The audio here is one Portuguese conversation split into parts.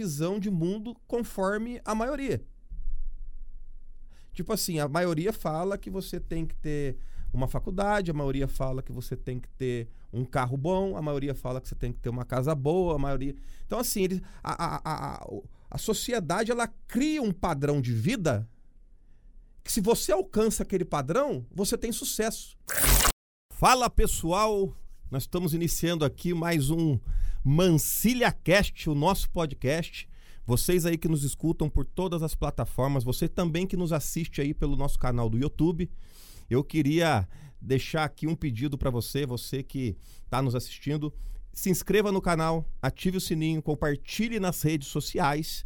visão de mundo conforme a maioria. Tipo assim, a maioria fala que você tem que ter uma faculdade, a maioria fala que você tem que ter um carro bom, a maioria fala que você tem que ter uma casa boa, a maioria. Então, assim, eles, a, a, a, a sociedade ela cria um padrão de vida que, se você alcança aquele padrão, você tem sucesso. Fala pessoal, nós estamos iniciando aqui mais um Mancilha Cast, o nosso podcast. Vocês aí que nos escutam por todas as plataformas, você também que nos assiste aí pelo nosso canal do YouTube. Eu queria deixar aqui um pedido para você, você que está nos assistindo. Se inscreva no canal, ative o sininho, compartilhe nas redes sociais.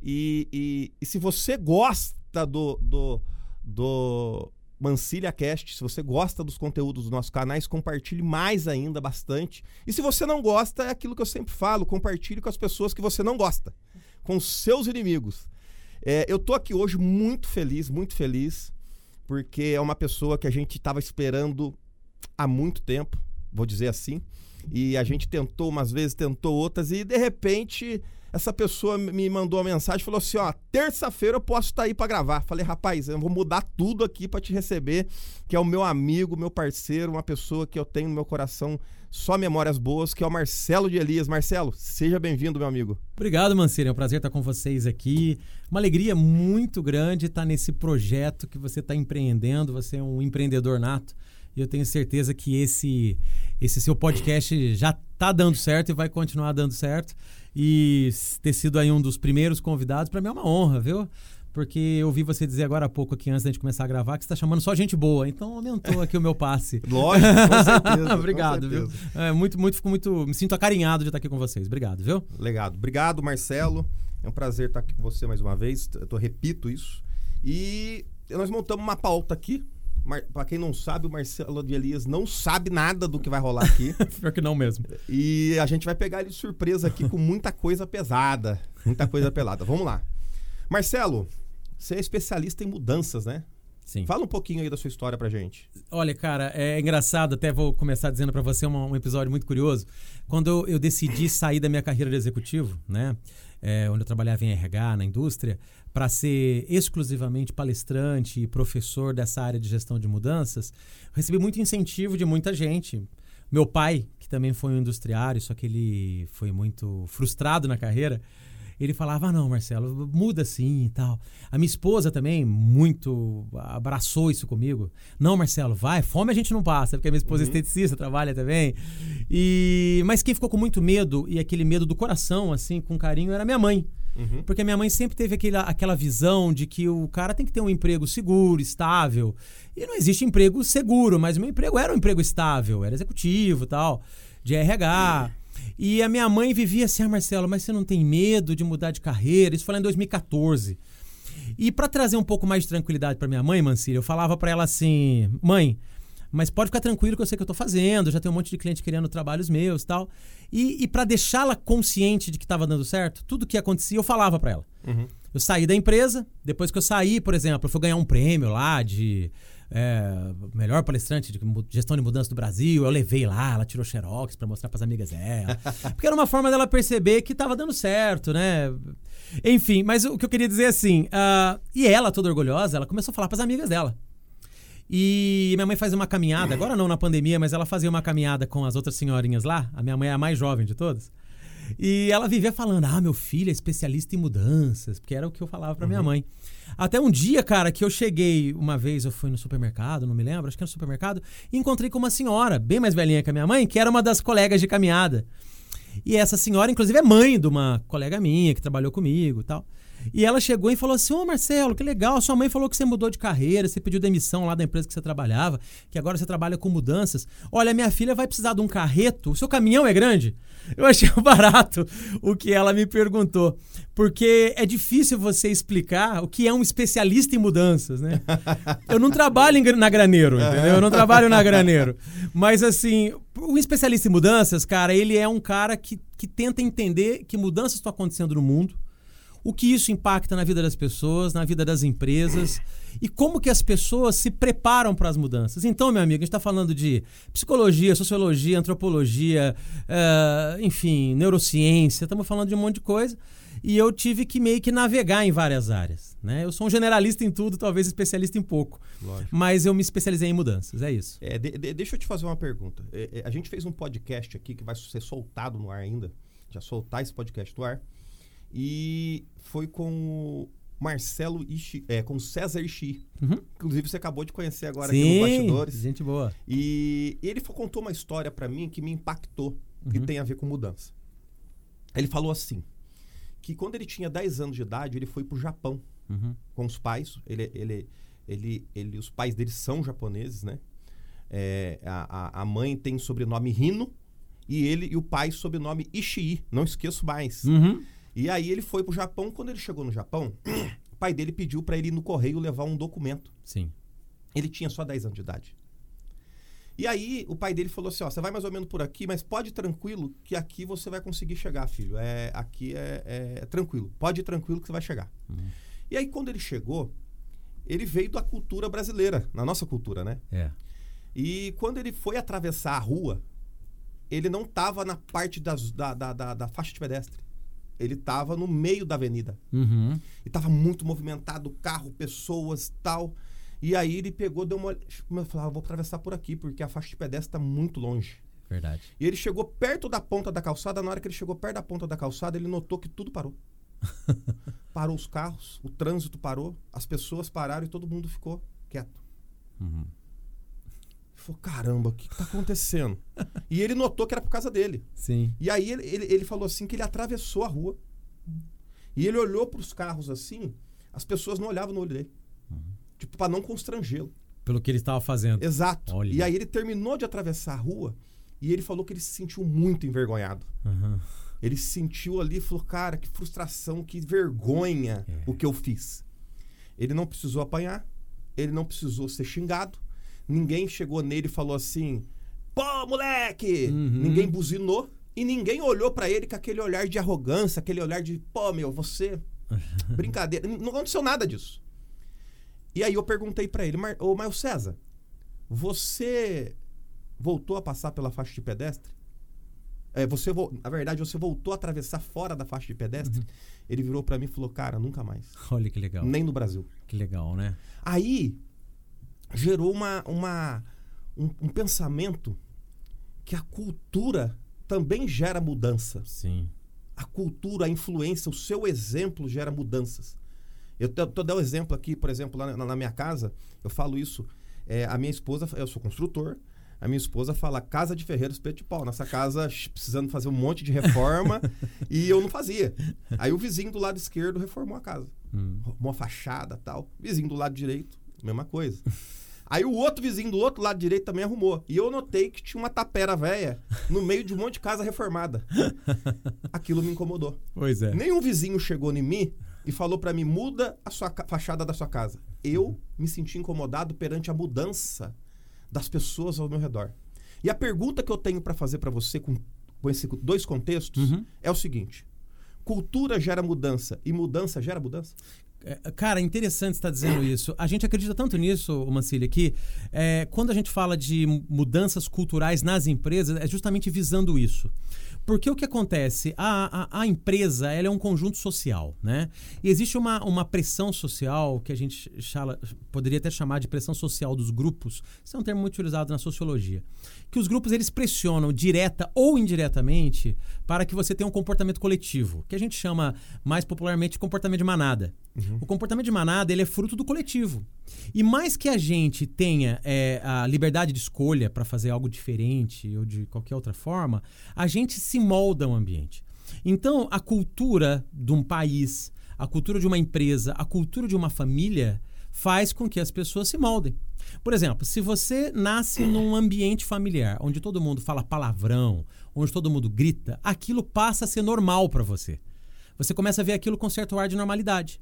E, e, e se você gosta do, do, do Mancilha Cast, se você gosta dos conteúdos dos nossos canais, compartilhe mais ainda, bastante. E se você não gosta, é aquilo que eu sempre falo: compartilhe com as pessoas que você não gosta, com os seus inimigos. É, eu tô aqui hoje muito feliz, muito feliz porque é uma pessoa que a gente estava esperando há muito tempo, vou dizer assim. E a gente tentou umas vezes, tentou outras, e de repente essa pessoa me mandou uma mensagem falou assim: ó, terça-feira eu posso estar tá aí para gravar. Falei, rapaz, eu vou mudar tudo aqui para te receber, que é o meu amigo, meu parceiro, uma pessoa que eu tenho no meu coração só memórias boas, que é o Marcelo de Elias. Marcelo, seja bem-vindo, meu amigo. Obrigado, Mancini. É um prazer estar com vocês aqui. Uma alegria muito grande estar nesse projeto que você está empreendendo. Você é um empreendedor nato. E eu tenho certeza que esse, esse seu podcast já está dando certo e vai continuar dando certo. E ter sido aí um dos primeiros convidados, para mim é uma honra, viu? porque eu ouvi você dizer agora há pouco aqui, antes da gente começar a gravar, que você está chamando só gente boa. Então aumentou aqui o meu passe. Lógico, com certeza. Obrigado, com certeza. viu? É, muito, muito, fico muito. Me sinto acarinhado de estar aqui com vocês. Obrigado, viu? Legado. Obrigado, Marcelo. É um prazer estar aqui com você mais uma vez. Eu repito isso. E nós montamos uma pauta aqui. Para quem não sabe, o Marcelo de Elias não sabe nada do que vai rolar aqui. Pior que não mesmo. E a gente vai pegar ele de surpresa aqui com muita coisa pesada. Muita coisa pelada. Vamos lá. Marcelo, você é especialista em mudanças, né? Sim. Fala um pouquinho aí da sua história pra gente. Olha, cara, é engraçado, até vou começar dizendo para você um, um, episódio muito curioso. Quando eu, eu, decidi sair da minha carreira de executivo, né, é, onde eu trabalhava em RH, na indústria, para ser exclusivamente palestrante e professor dessa área de gestão de mudanças, recebi muito incentivo de muita gente. Meu pai, que também foi um industriário, só que ele foi muito frustrado na carreira, ele falava: ah, não, Marcelo, muda assim e tal. A minha esposa também muito abraçou isso comigo. Não, Marcelo, vai, fome a gente não passa, porque a minha esposa é uhum. é esteticista, trabalha também. E Mas quem ficou com muito medo, e aquele medo do coração, assim, com carinho, era minha mãe. Uhum. Porque minha mãe sempre teve aquele, aquela visão de que o cara tem que ter um emprego seguro, estável. E não existe emprego seguro, mas meu emprego era um emprego estável, era executivo tal, de RH. Uhum. E a minha mãe vivia assim, ah, Marcelo, mas você não tem medo de mudar de carreira? Isso foi lá em 2014. E para trazer um pouco mais de tranquilidade para minha mãe, Mancília, eu falava para ela assim: mãe, mas pode ficar tranquilo que eu sei que eu tô fazendo, já tem um monte de cliente querendo trabalhos meus e tal. E, e para deixá-la consciente de que estava dando certo, tudo que acontecia eu falava para ela. Uhum. Eu saí da empresa, depois que eu saí, por exemplo, eu fui ganhar um prêmio lá de é, melhor palestrante de gestão de mudança do Brasil. Eu levei lá, ela tirou xerox para mostrar para as amigas dela. Porque era uma forma dela perceber que estava dando certo, né? Enfim, mas o que eu queria dizer é assim, uh, e ela, toda orgulhosa, ela começou a falar para as amigas dela. E minha mãe fazia uma caminhada, agora não na pandemia, mas ela fazia uma caminhada com as outras senhorinhas lá. A minha mãe é a mais jovem de todas. E ela vivia falando: Ah, meu filho é especialista em mudanças, porque era o que eu falava para uhum. minha mãe. Até um dia, cara, que eu cheguei, uma vez eu fui no supermercado, não me lembro, acho que era no supermercado, e encontrei com uma senhora, bem mais velhinha que a minha mãe, que era uma das colegas de caminhada. E essa senhora, inclusive, é mãe de uma colega minha que trabalhou comigo e tal. E ela chegou e falou assim: Ô Marcelo, que legal, sua mãe falou que você mudou de carreira, você pediu demissão lá da empresa que você trabalhava, que agora você trabalha com mudanças. Olha, minha filha vai precisar de um carreto, o seu caminhão é grande? Eu achei barato o que ela me perguntou, porque é difícil você explicar o que é um especialista em mudanças, né? Eu não trabalho na graneiro, entendeu? Eu não trabalho na graneiro. Mas assim, o especialista em mudanças, cara, ele é um cara que, que tenta entender que mudanças estão acontecendo no mundo o que isso impacta na vida das pessoas, na vida das empresas e como que as pessoas se preparam para as mudanças. Então, meu amigo, a gente está falando de psicologia, sociologia, antropologia, uh, enfim, neurociência, estamos falando de um monte de coisa. e eu tive que meio que navegar em várias áreas. Né? Eu sou um generalista em tudo, talvez especialista em pouco. Lógico. Mas eu me especializei em mudanças, é isso. É, de- de- deixa eu te fazer uma pergunta. É, é, a gente fez um podcast aqui que vai ser soltado no ar ainda. Já soltar esse podcast no ar. E foi com o Marcelo Ishi, é, com o César Ishi. Uhum. Inclusive, você acabou de conhecer agora aqui no Bastidores. gente boa. E ele contou uma história pra mim que me impactou, que Uhum. tem a ver com mudança. Ele falou assim, que quando ele tinha 10 anos de idade, ele foi pro Japão Uhum. com os pais. Ele, ele, ele, ele, os pais dele são japoneses, né? É, a, a- mãe tem sobrenome Hino e ele e o pai sobrenome Ishii. Não esqueço mais. Uhum. E aí ele foi pro Japão. Quando ele chegou no Japão, o pai dele pediu para ele ir no correio levar um documento. Sim. Ele tinha só 10 anos de idade. E aí o pai dele falou assim, ó, você vai mais ou menos por aqui, mas pode ir tranquilo que aqui você vai conseguir chegar, filho. É, aqui é, é- é tranquilo. Pode ir tranquilo que você vai chegar. Uhum. E aí quando ele chegou, ele veio da cultura brasileira, na nossa cultura, né? É. E quando ele foi atravessar a rua, ele não estava na parte das- da, da, da, da faixa de pedestre. Ele estava no meio da avenida. Uhum. E tava muito movimentado, carro, pessoas, tal. E aí ele pegou, deu uma eu falei, ah, vou atravessar por aqui, porque a faixa de pedestre tá muito longe. Verdade. E ele chegou perto da ponta da calçada, na hora que ele chegou perto da ponta da calçada, ele notou que tudo parou. parou os carros, o trânsito parou, as pessoas pararam e todo mundo ficou quieto. Uhum. Falou, caramba, o que, que tá acontecendo? e ele notou que era por causa dele. Sim. E aí ele, ele, ele falou assim que ele atravessou a rua. E ele olhou para os carros assim, as pessoas não olhavam no olho dele. Tipo, para não constrangê-lo. Pelo que ele estava fazendo. Exato. Olha. E aí ele terminou de atravessar a rua e ele falou que ele se sentiu muito envergonhado. Uhum. Ele se sentiu ali e falou, cara, que frustração, que vergonha É. o que eu fiz. Ele não precisou apanhar, ele não precisou ser xingado, ninguém chegou nele e falou assim, pô, moleque! Uhum. Ninguém buzinou e ninguém olhou pra ele com aquele olhar de arrogância, aquele olhar de, pô, meu, você... Brincadeira. Não aconteceu nada disso. E aí eu perguntei pra ele, Mar... ô, Maio César, você voltou a passar pela faixa de pedestre? É, você vo... Na verdade, você voltou a atravessar fora da faixa de pedestre? Uhum. Ele virou pra mim e falou, cara, nunca mais. Olha que legal. Nem no Brasil. Que legal, né? Aí gerou uma, uma, um, um pensamento que a cultura também gera mudança. Sim. A cultura, a influência, o seu exemplo gera mudanças. Eu tô, tô dando um exemplo aqui, por exemplo, lá na, na minha casa, eu falo isso. é, a minha esposa, eu sou construtor, a minha esposa fala casa de ferreiro espeto de pau. Nessa casa precisando fazer um monte de reforma e eu não fazia. Aí o vizinho do lado esquerdo reformou a casa. Hum. Uma fachada tal. Vizinho do lado direito, mesma coisa. Aí o outro vizinho do outro lado direito também arrumou. E eu notei que tinha uma tapera velha no meio de um monte de casa reformada. Aquilo me incomodou. Pois é. Nenhum vizinho chegou em mim e falou pra mim, muda a sua fachada da sua casa. Eu me senti incomodado perante a mudança das pessoas ao meu redor. E a pergunta que eu tenho pra fazer pra você com, com esses dois contextos Uhum. é o seguinte: cultura gera mudança e mudança gera mudança? É, Cara, interessante você estar dizendo isso. A gente acredita tanto nisso, Mancília, que é, quando a gente fala de mudanças culturais nas empresas, é justamente visando isso. Porque o que acontece? A, a, a empresa ela é um conjunto social, né? E existe uma, uma pressão social que a gente chala- poderia até chamar de pressão social dos grupos. Isso é um termo muito utilizado na sociologia. Que os grupos eles pressionam direta ou indiretamente para que você tenha um comportamento coletivo, que a gente chama mais popularmente de comportamento de manada. O comportamento de manada ele é fruto do coletivo. E mais que a gente tenha é, a liberdade de escolha para fazer algo diferente ou de qualquer outra forma, a gente se molda ao ambiente. Então, a cultura de um país, a cultura de uma empresa, a cultura de uma família faz com que as pessoas se moldem. Por exemplo, se você nasce num ambiente familiar onde todo mundo fala palavrão, onde todo mundo grita, aquilo passa a ser normal para você. Você começa a ver aquilo com certo ar de normalidade.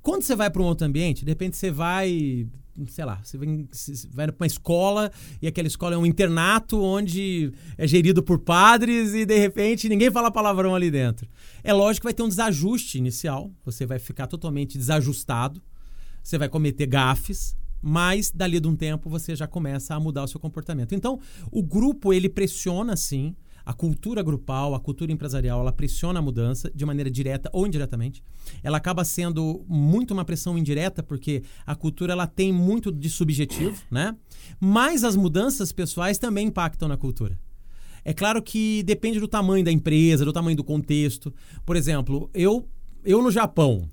Quando você vai para um outro ambiente, de repente você vai, sei lá, você você vai para uma escola e aquela escola é um internato onde é gerido por padres e de repente ninguém fala palavrão ali dentro. É lógico que vai ter um desajuste inicial, você vai ficar totalmente desajustado, você vai cometer gafes, mas dali de um tempo você já começa a mudar o seu comportamento. Então, o grupo ele pressiona sim A cultura grupal, a cultura empresarial, ela pressiona a mudança de maneira direta ou indiretamente. Ela acaba sendo muito uma pressão indireta, porque a cultura ela tem muito de subjetivo, né? Mas as mudanças pessoais também impactam na cultura. É claro que depende do tamanho da empresa, do tamanho do contexto. Por exemplo, eu, eu no Japão,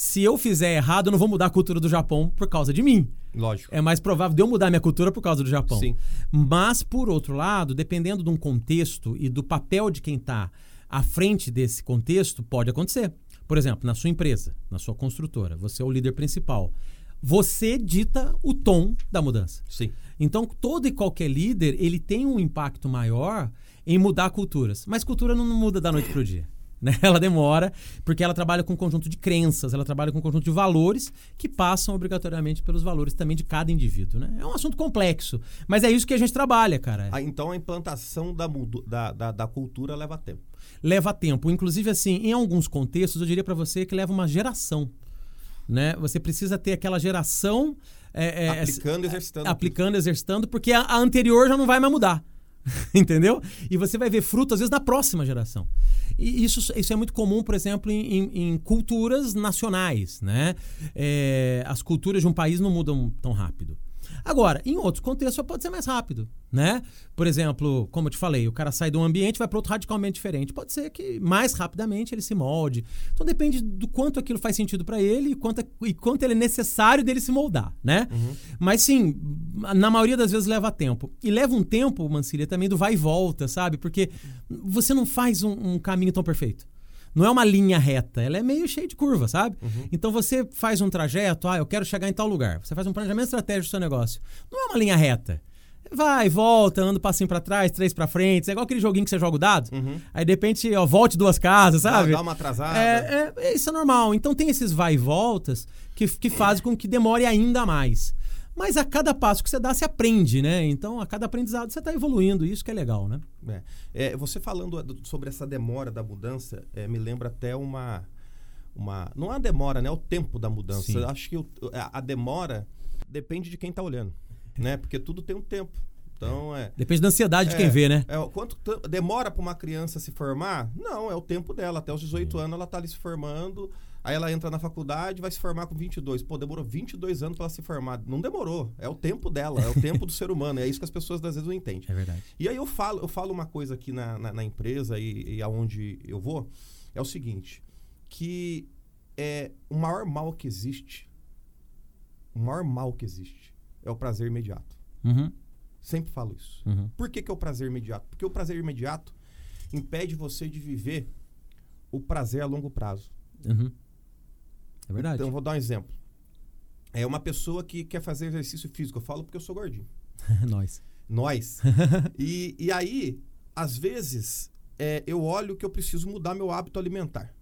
se eu fizer errado, eu não vou mudar a cultura do Japão por causa de mim. Lógico. É mais provável de eu mudar minha cultura por causa do Japão. Sim. Mas, por outro lado, dependendo de um contexto e do papel de quem está à frente desse contexto, pode acontecer. Por exemplo, na sua empresa, na sua construtora, você é o líder principal. Você dita o tom da mudança. Sim. Então, todo e qualquer líder, ele tem um impacto maior em mudar culturas. Mas cultura não muda da noite para o dia. Né? Ela demora, porque ela trabalha com um conjunto de crenças, ela trabalha com um conjunto de valores que passam obrigatoriamente pelos valores também de cada indivíduo. Né? É um assunto complexo, mas é isso que a gente trabalha, cara. Ah, então a implantação da, da, da, da cultura leva tempo. leva tempo. Inclusive, assim, em alguns contextos, eu diria para você que leva uma geração. Né? Você precisa ter aquela geração é, é, aplicando, exercitando. aplicando, exercitando, porque a, a anterior já não vai mais mudar. Entendeu? E você vai ver fruto, às vezes, na próxima geração. E isso, isso é muito comum, por exemplo, em, em- culturas nacionais. Né? É, as culturas de um país não mudam tão rápido. Agora, em outros contextos, pode ser mais rápido, né? Por exemplo, como eu te falei, o cara sai de um ambiente e vai para outro radicalmente diferente. Pode ser que mais rapidamente ele se molde. Então depende do quanto aquilo faz sentido para ele e quanto, e quanto ele é necessário dele se moldar, né? Mas sim, na maioria das vezes leva tempo. E leva um tempo, Mancília, também do vai e volta, sabe? Porque você não faz um, um caminho tão perfeito. Não é uma linha reta, ela é meio cheia de curva, sabe? Então você faz um trajeto, ah, eu quero chegar em tal lugar. Você faz um planejamento estratégico do seu negócio. Não é uma linha reta. Vai, volta, anda um passinho pra trás, três pra frente. É igual aquele joguinho que você joga o dado. Aí de repente, ó, volte duas casas, sabe? dá uma atrasada. É, é- isso é normal. Então tem esses vai e voltas que, que fazem com que demore ainda mais. Mas a cada passo que você dá, você aprende, né? Então, a cada aprendizado, você está evoluindo. Isso que é legal, né? É. É, você falando do- sobre essa demora da mudança, é, me lembra até uma, uma. Não é a demora, né? É o tempo da mudança. Sim. Eu acho que o- a, demora depende de quem está olhando. Né? Porque tudo tem um tempo. Então é. Depende da ansiedade de quem É, vê, né? É, quanto demora para uma criança se formar? Não, é o tempo dela. Até os 18 anos ela tá ali se formando. Aí ela entra na faculdade vai se formar com 22. Pô, demorou 22 anos para ela se formar. Não demorou. É o tempo dela, é o tempo do ser humano. É isso que as pessoas às vezes não entendem. É verdade. E aí eu falo, eu falo uma coisa aqui na, na, na empresa e, e aonde eu vou, é o seguinte, que é o maior mal que existe, o maior mal que existe é o prazer imediato. Uhum, Sempre falo isso. uhum. Por que, que é o prazer imediato? Porque o prazer imediato impede você de viver o prazer a longo prazo. Uhum. É verdade. Então, eu vou dar um exemplo. É uma pessoa que quer fazer exercício físico. Eu falo porque eu sou gordinho. Nós. Nós. e, e aí, às vezes, é, eu olho que eu preciso mudar meu hábito alimentar.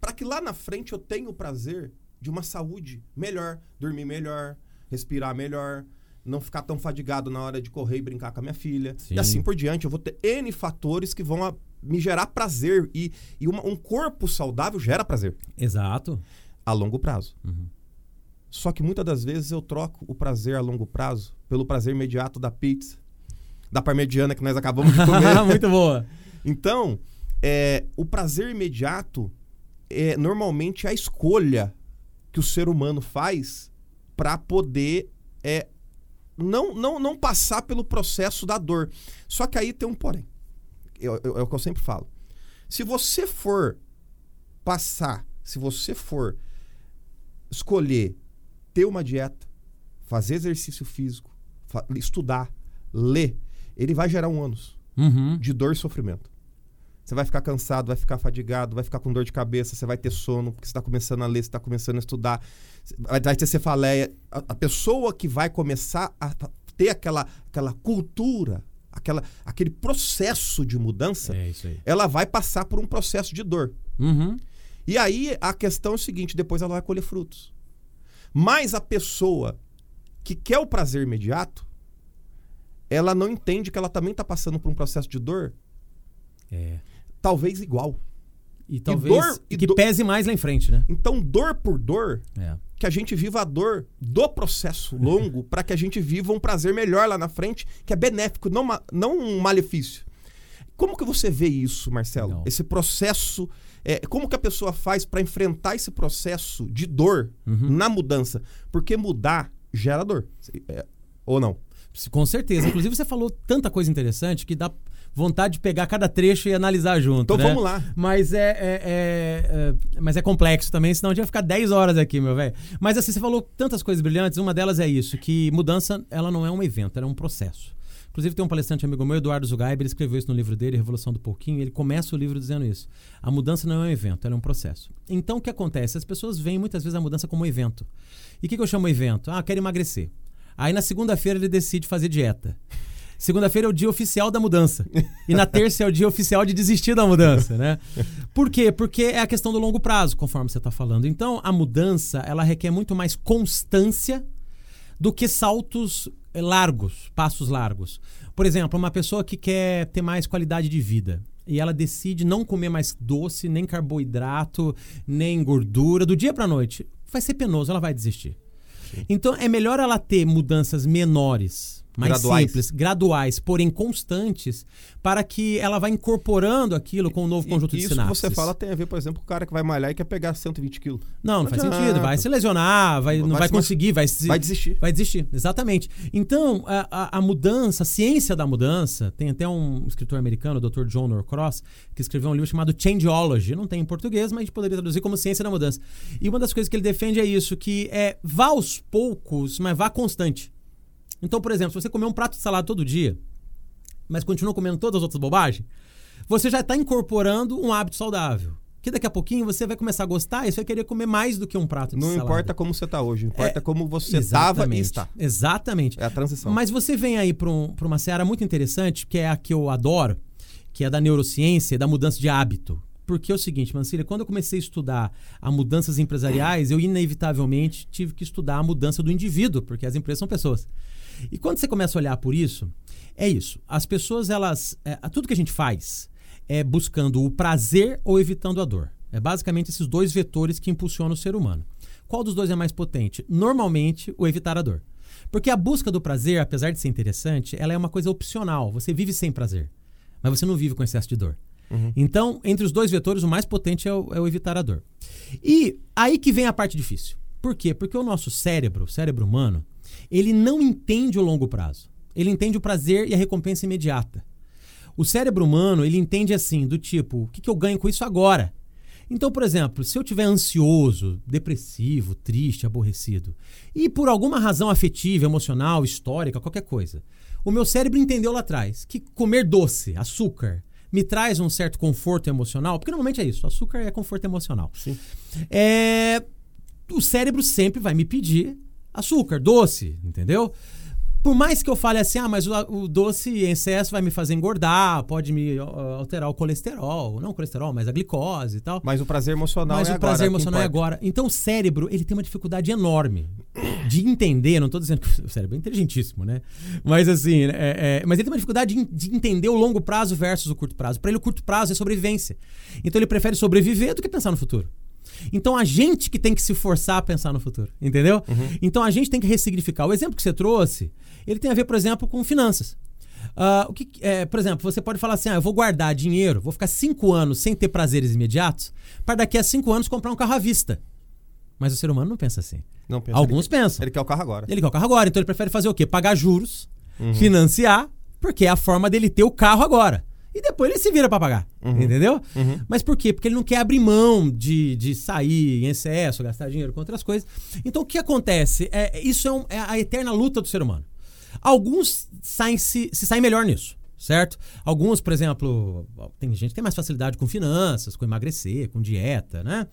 Para que lá na frente eu tenha o prazer de uma saúde melhor, dormir melhor, respirar melhor, não ficar tão fadigado na hora de correr e brincar com a minha filha. Sim. E assim por diante, eu vou ter N fatores que vão a- me gerar prazer. E, e uma- um corpo saudável gera prazer Exato. A longo prazo. Uhum. Só que muitas das vezes eu troco o prazer a longo prazo pelo prazer imediato da pizza, da parmegiana que nós acabamos de comer. Muito boa. então, é, o prazer imediato é normalmente a escolha que o ser humano faz para poder é, não, não, não passar pelo processo da dor. Só que aí tem um porém. Eu- eu- é o que eu sempre falo. Se você for passar, se você for escolher ter uma dieta, fazer exercício físico, fa- estudar, ler, ele vai gerar um ônus Uhum. de dor e sofrimento. Você vai ficar cansado, vai ficar fadigado, vai ficar com dor de cabeça, você vai ter sono, porque você está começando a ler, você está começando a estudar, vai, ter cefaleia. A, a pessoa que vai começar a ter aquela, aquela cultura, aquela, aquele processo de mudança, É ela vai passar por um processo de dor. Uhum. E aí a questão é o seguinte: depois ela vai colher frutos. Mas a pessoa que quer o prazer imediato, ela não entende que ela também está passando por um processo de dor, É. talvez igual. E talvez dor- e que do- pese mais lá em frente, né? Então, dor por dor, É. que a gente viva a dor do processo longo para que a gente viva um prazer melhor lá na frente, que é benéfico, não, não um malefício. Como que você vê isso, Marcelo? Legal. Esse processo, é, como que a pessoa faz para enfrentar esse processo de dor Uhum. na mudança? Porque mudar gera dor, É, ou não? Com certeza. Inclusive, você falou tanta coisa interessante que dá vontade de pegar cada trecho e analisar junto. Então né? vamos lá. Mas é, é- é- é- mas é complexo também, senão a gente vai ficar 10 horas aqui, meu velho. Mas assim, você falou tantas coisas brilhantes, uma delas é isso, que mudança, ela não é um evento, ela é um processo. Inclusive tem um palestrante amigo meu, Eduardo Zugaib, ele escreveu isso no livro dele, Revolução do Pouquinho, ele começa o livro dizendo isso. A mudança não é um evento, ela é um processo. Então o que acontece? As pessoas veem muitas vezes a mudança como um evento. E o que, que eu chamo evento? Ah, quero emagrecer. Aí na segunda-feira ele decide fazer dieta. Segunda-feira é o dia oficial da mudança. E na terça é o dia oficial de desistir da mudança, né? Por quê? Porque é a questão do longo prazo, conforme você está falando. Então, a mudança, ela requer muito mais constância do que saltos largos, passos largos. Por exemplo, uma pessoa que quer ter mais qualidade de vida e ela decide não comer mais doce, nem carboidrato, nem gordura do dia para noite, vai ser penoso, ela vai desistir. Então é melhor ela ter mudanças menores, mais Graduais. simples, graduais, porém constantes, para que ela vá incorporando aquilo com um novo conjunto E de isso que você fala tem a ver, por exemplo, com o cara que vai malhar e quer pegar 120 quilos. Não, não, Não faz adianta. sentido. Vai se lesionar, vai, não Vai vai se conseguir, vai se, Vai desistir. Vai desistir, exatamente. Então, a, a- a mudança, a ciência da mudança, tem até um escritor americano, o Dr. John Norcross, que escreveu um livro chamado Changeology. Não tem em português, mas a gente poderia traduzir como ciência da mudança. E uma das coisas que ele defende é isso, que é vá aos poucos, mas vá constante. Então, por exemplo, se você comer um prato de salada todo dia, mas continua comendo todas as outras bobagens, você já está incorporando um hábito saudável. Que daqui a pouquinho você vai começar a gostar e você vai querer comer mais do que um prato de Não salada. importa como você tá hoje, importa É, como você estava e Exatamente. está. Exatamente. É a transição. Mas você vem aí para um, uma seara muito interessante, que é a que eu adoro, que é da neurociência e da mudança de hábito. Porque é o seguinte, Mancília, quando eu comecei a estudar a mudanças empresariais, eu inevitavelmente tive que estudar a mudança do indivíduo, porque as empresas são pessoas. E quando você começa a olhar por isso, é isso. As pessoas, elas. é, tudo que a gente faz é buscando o prazer ou evitando a dor. É basicamente esses dois vetores que impulsionam o ser humano. Qual dos dois é mais potente? Normalmente, o evitar a dor. Porque a busca do prazer, apesar de ser interessante, ela é uma coisa opcional. Você vive sem prazer, mas você não vive com excesso de dor. Então, entre os dois vetores, o mais potente é o, é o evitar a dor. E aí que vem a parte difícil. Por quê? Porque o nosso cérebro, o cérebro humano, ele não entende o longo prazo. Ele entende o prazer e a recompensa imediata. O cérebro humano, ele entende assim, do tipo, o que, que eu ganho com isso agora? Então, por exemplo, se eu estiver ansioso, depressivo, triste, aborrecido, e por alguma razão afetiva, emocional, histórica, qualquer coisa, o meu cérebro entendeu lá atrás que comer doce, açúcar, me traz um certo conforto emocional, porque normalmente é isso, açúcar é conforto emocional. Sim. É, o cérebro sempre vai me pedir açúcar, doce, entendeu? Por mais que eu fale assim, ah, mas o, o doce em excesso vai me fazer engordar, pode me ó, alterar o colesterol, não o colesterol, mas a glicose e tal. Mas o prazer emocional Mas é o agora. prazer que emocional é agora. Então o cérebro, ele tem uma dificuldade enorme de entender, não estou dizendo que o cérebro é inteligentíssimo, né? Mas assim, é, é, mas ele tem uma dificuldade de, de entender o longo prazo versus o curto prazo. Para ele, o curto prazo é sobrevivência. Então ele prefere sobreviver do que pensar no futuro. Então a gente que tem que se forçar a pensar no futuro, entendeu? Então a gente tem que ressignificar. O exemplo que você trouxe, ele tem a ver, por exemplo, com finanças. Ah, o que, é, por exemplo, você pode falar assim: ah, eu vou guardar dinheiro, vou ficar cinco anos sem ter prazeres imediatos, para daqui a cinco anos comprar um carro à vista. Mas o ser humano não pensa assim. Não pensa, Alguns ele, pensam. Ele quer o carro agora. Ele quer o carro agora, então ele prefere fazer o quê? Pagar juros, financiar, porque é a forma dele ter o carro agora. E depois ele se vira para pagar. Entendeu? Mas por quê? Porque ele não quer abrir mão de, de sair em excesso, gastar dinheiro com outras coisas. Então o que acontece? É, isso é, um- é a eterna luta do ser humano. Alguns saem, se, se saem melhor nisso. Certo? Alguns, por exemplo, tem gente que tem mais facilidade com finanças, com emagrecer, com dieta, né?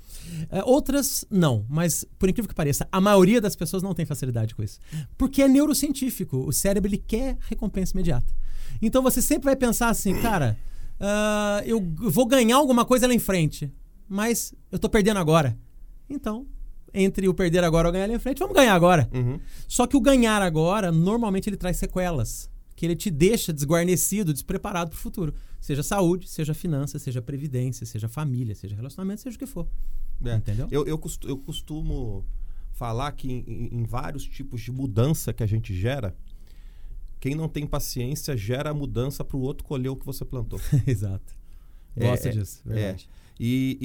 É, outras não, mas por incrível que pareça, a maioria das pessoas não tem facilidade com isso. Porque é neurocientífico, o cérebro ele quer recompensa imediata. Então você sempre vai pensar assim, cara, ah, eu vou ganhar alguma coisa lá em frente, mas eu tô perdendo agora. Então, entre o perder agora ou ganhar lá em frente, vamos ganhar agora. Uhum. Só que o ganhar agora, normalmente ele traz sequelas. Que ele te deixa desguarnecido, despreparado para o futuro. Seja saúde, seja finança, seja previdência, seja família, seja relacionamento, seja o que for. É. Entendeu? Eu, eu, costu- eu costumo falar que em- em vários tipos de mudança que a gente gera, quem não tem paciência gera mudança para o outro colher o que você plantou. Exato. É, Gosto é, disso, verdade. E,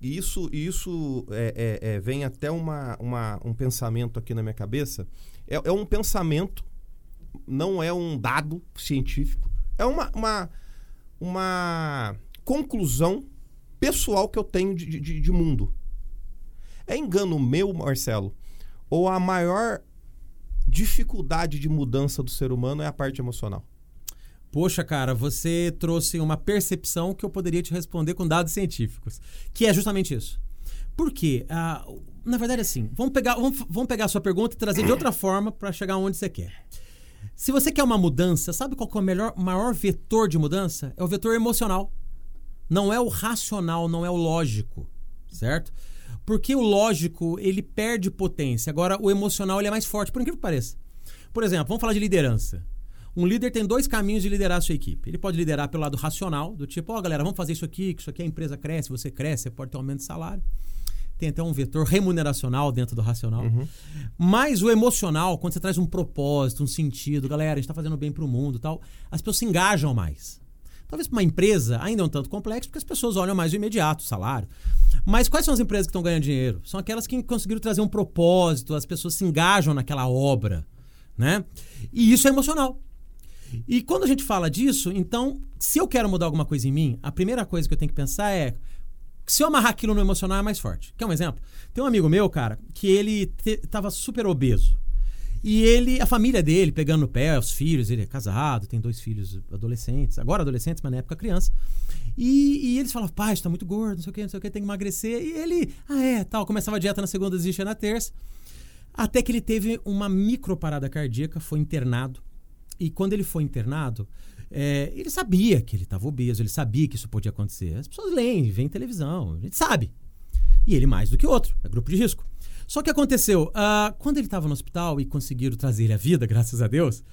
e- e isso, isso é, é- é- vem até uma, uma- um pensamento aqui na minha cabeça. É, é um pensamento, não é um dado científico. É uma, uma, uma conclusão pessoal que eu tenho de, de- de mundo. É engano meu, Marcelo? Ou a maior dificuldade de mudança do ser humano é a parte emocional? Poxa, cara, você trouxe uma percepção que eu poderia te responder com dados científicos, que é justamente isso. Por quê? Ah, na verdade, assim, vamos pegar, vamos, vamos pegar a sua pergunta e trazer de outra forma para chegar onde você quer. Se você quer uma mudança, sabe qual é o melhor, maior vetor de mudança? É o vetor emocional. Não é o racional, não é o lógico, certo? Porque o lógico, ele perde potência. Agora, o emocional, ele é mais forte, por incrível que pareça. Por exemplo, vamos falar de liderança. Um líder tem dois caminhos de liderar a sua equipe. Ele pode liderar pelo lado racional, do tipo, ó, galera, vamos fazer isso aqui, que isso aqui a empresa cresce, você cresce, você pode ter um aumento de salário. Tem até um vetor remuneracional dentro do racional. Mas o emocional, quando você traz um propósito, um sentido, galera, a gente está fazendo bem para o mundo e tal, as pessoas se engajam mais. Talvez para uma empresa ainda é um tanto complexo, porque as pessoas olham mais o imediato, o salário. Mas quais são as empresas que estão ganhando dinheiro? São aquelas que conseguiram trazer um propósito, as pessoas se engajam naquela obra, né? E isso é emocional. E quando a gente fala disso, então, se eu quero mudar alguma coisa em mim, a primeira coisa que eu tenho que pensar é se eu amarrar aquilo no emocional é mais forte. Quer um exemplo? Tem um amigo meu, cara, que ele te- tava super obeso. E ele, a família dele, pegando no pé, os filhos, ele é casado, tem dois filhos adolescentes, agora adolescentes, mas na época criança. E, e eles falavam, pai, você tá muito gordo, não sei o que, não sei o que, tem que emagrecer. E ele, ah é, tal, começava a dieta na segunda, desistia na terça. Até que ele teve uma microparada cardíaca, foi internado. E quando ele foi internado, é, ele sabia que ele estava obeso, ele sabia que isso podia acontecer. As pessoas leem, veem televisão, a gente sabe. E ele mais do que outro, é grupo de risco. Só que aconteceu, ah, quando ele estava no hospital e conseguiram trazer ele à vida, graças a Deus,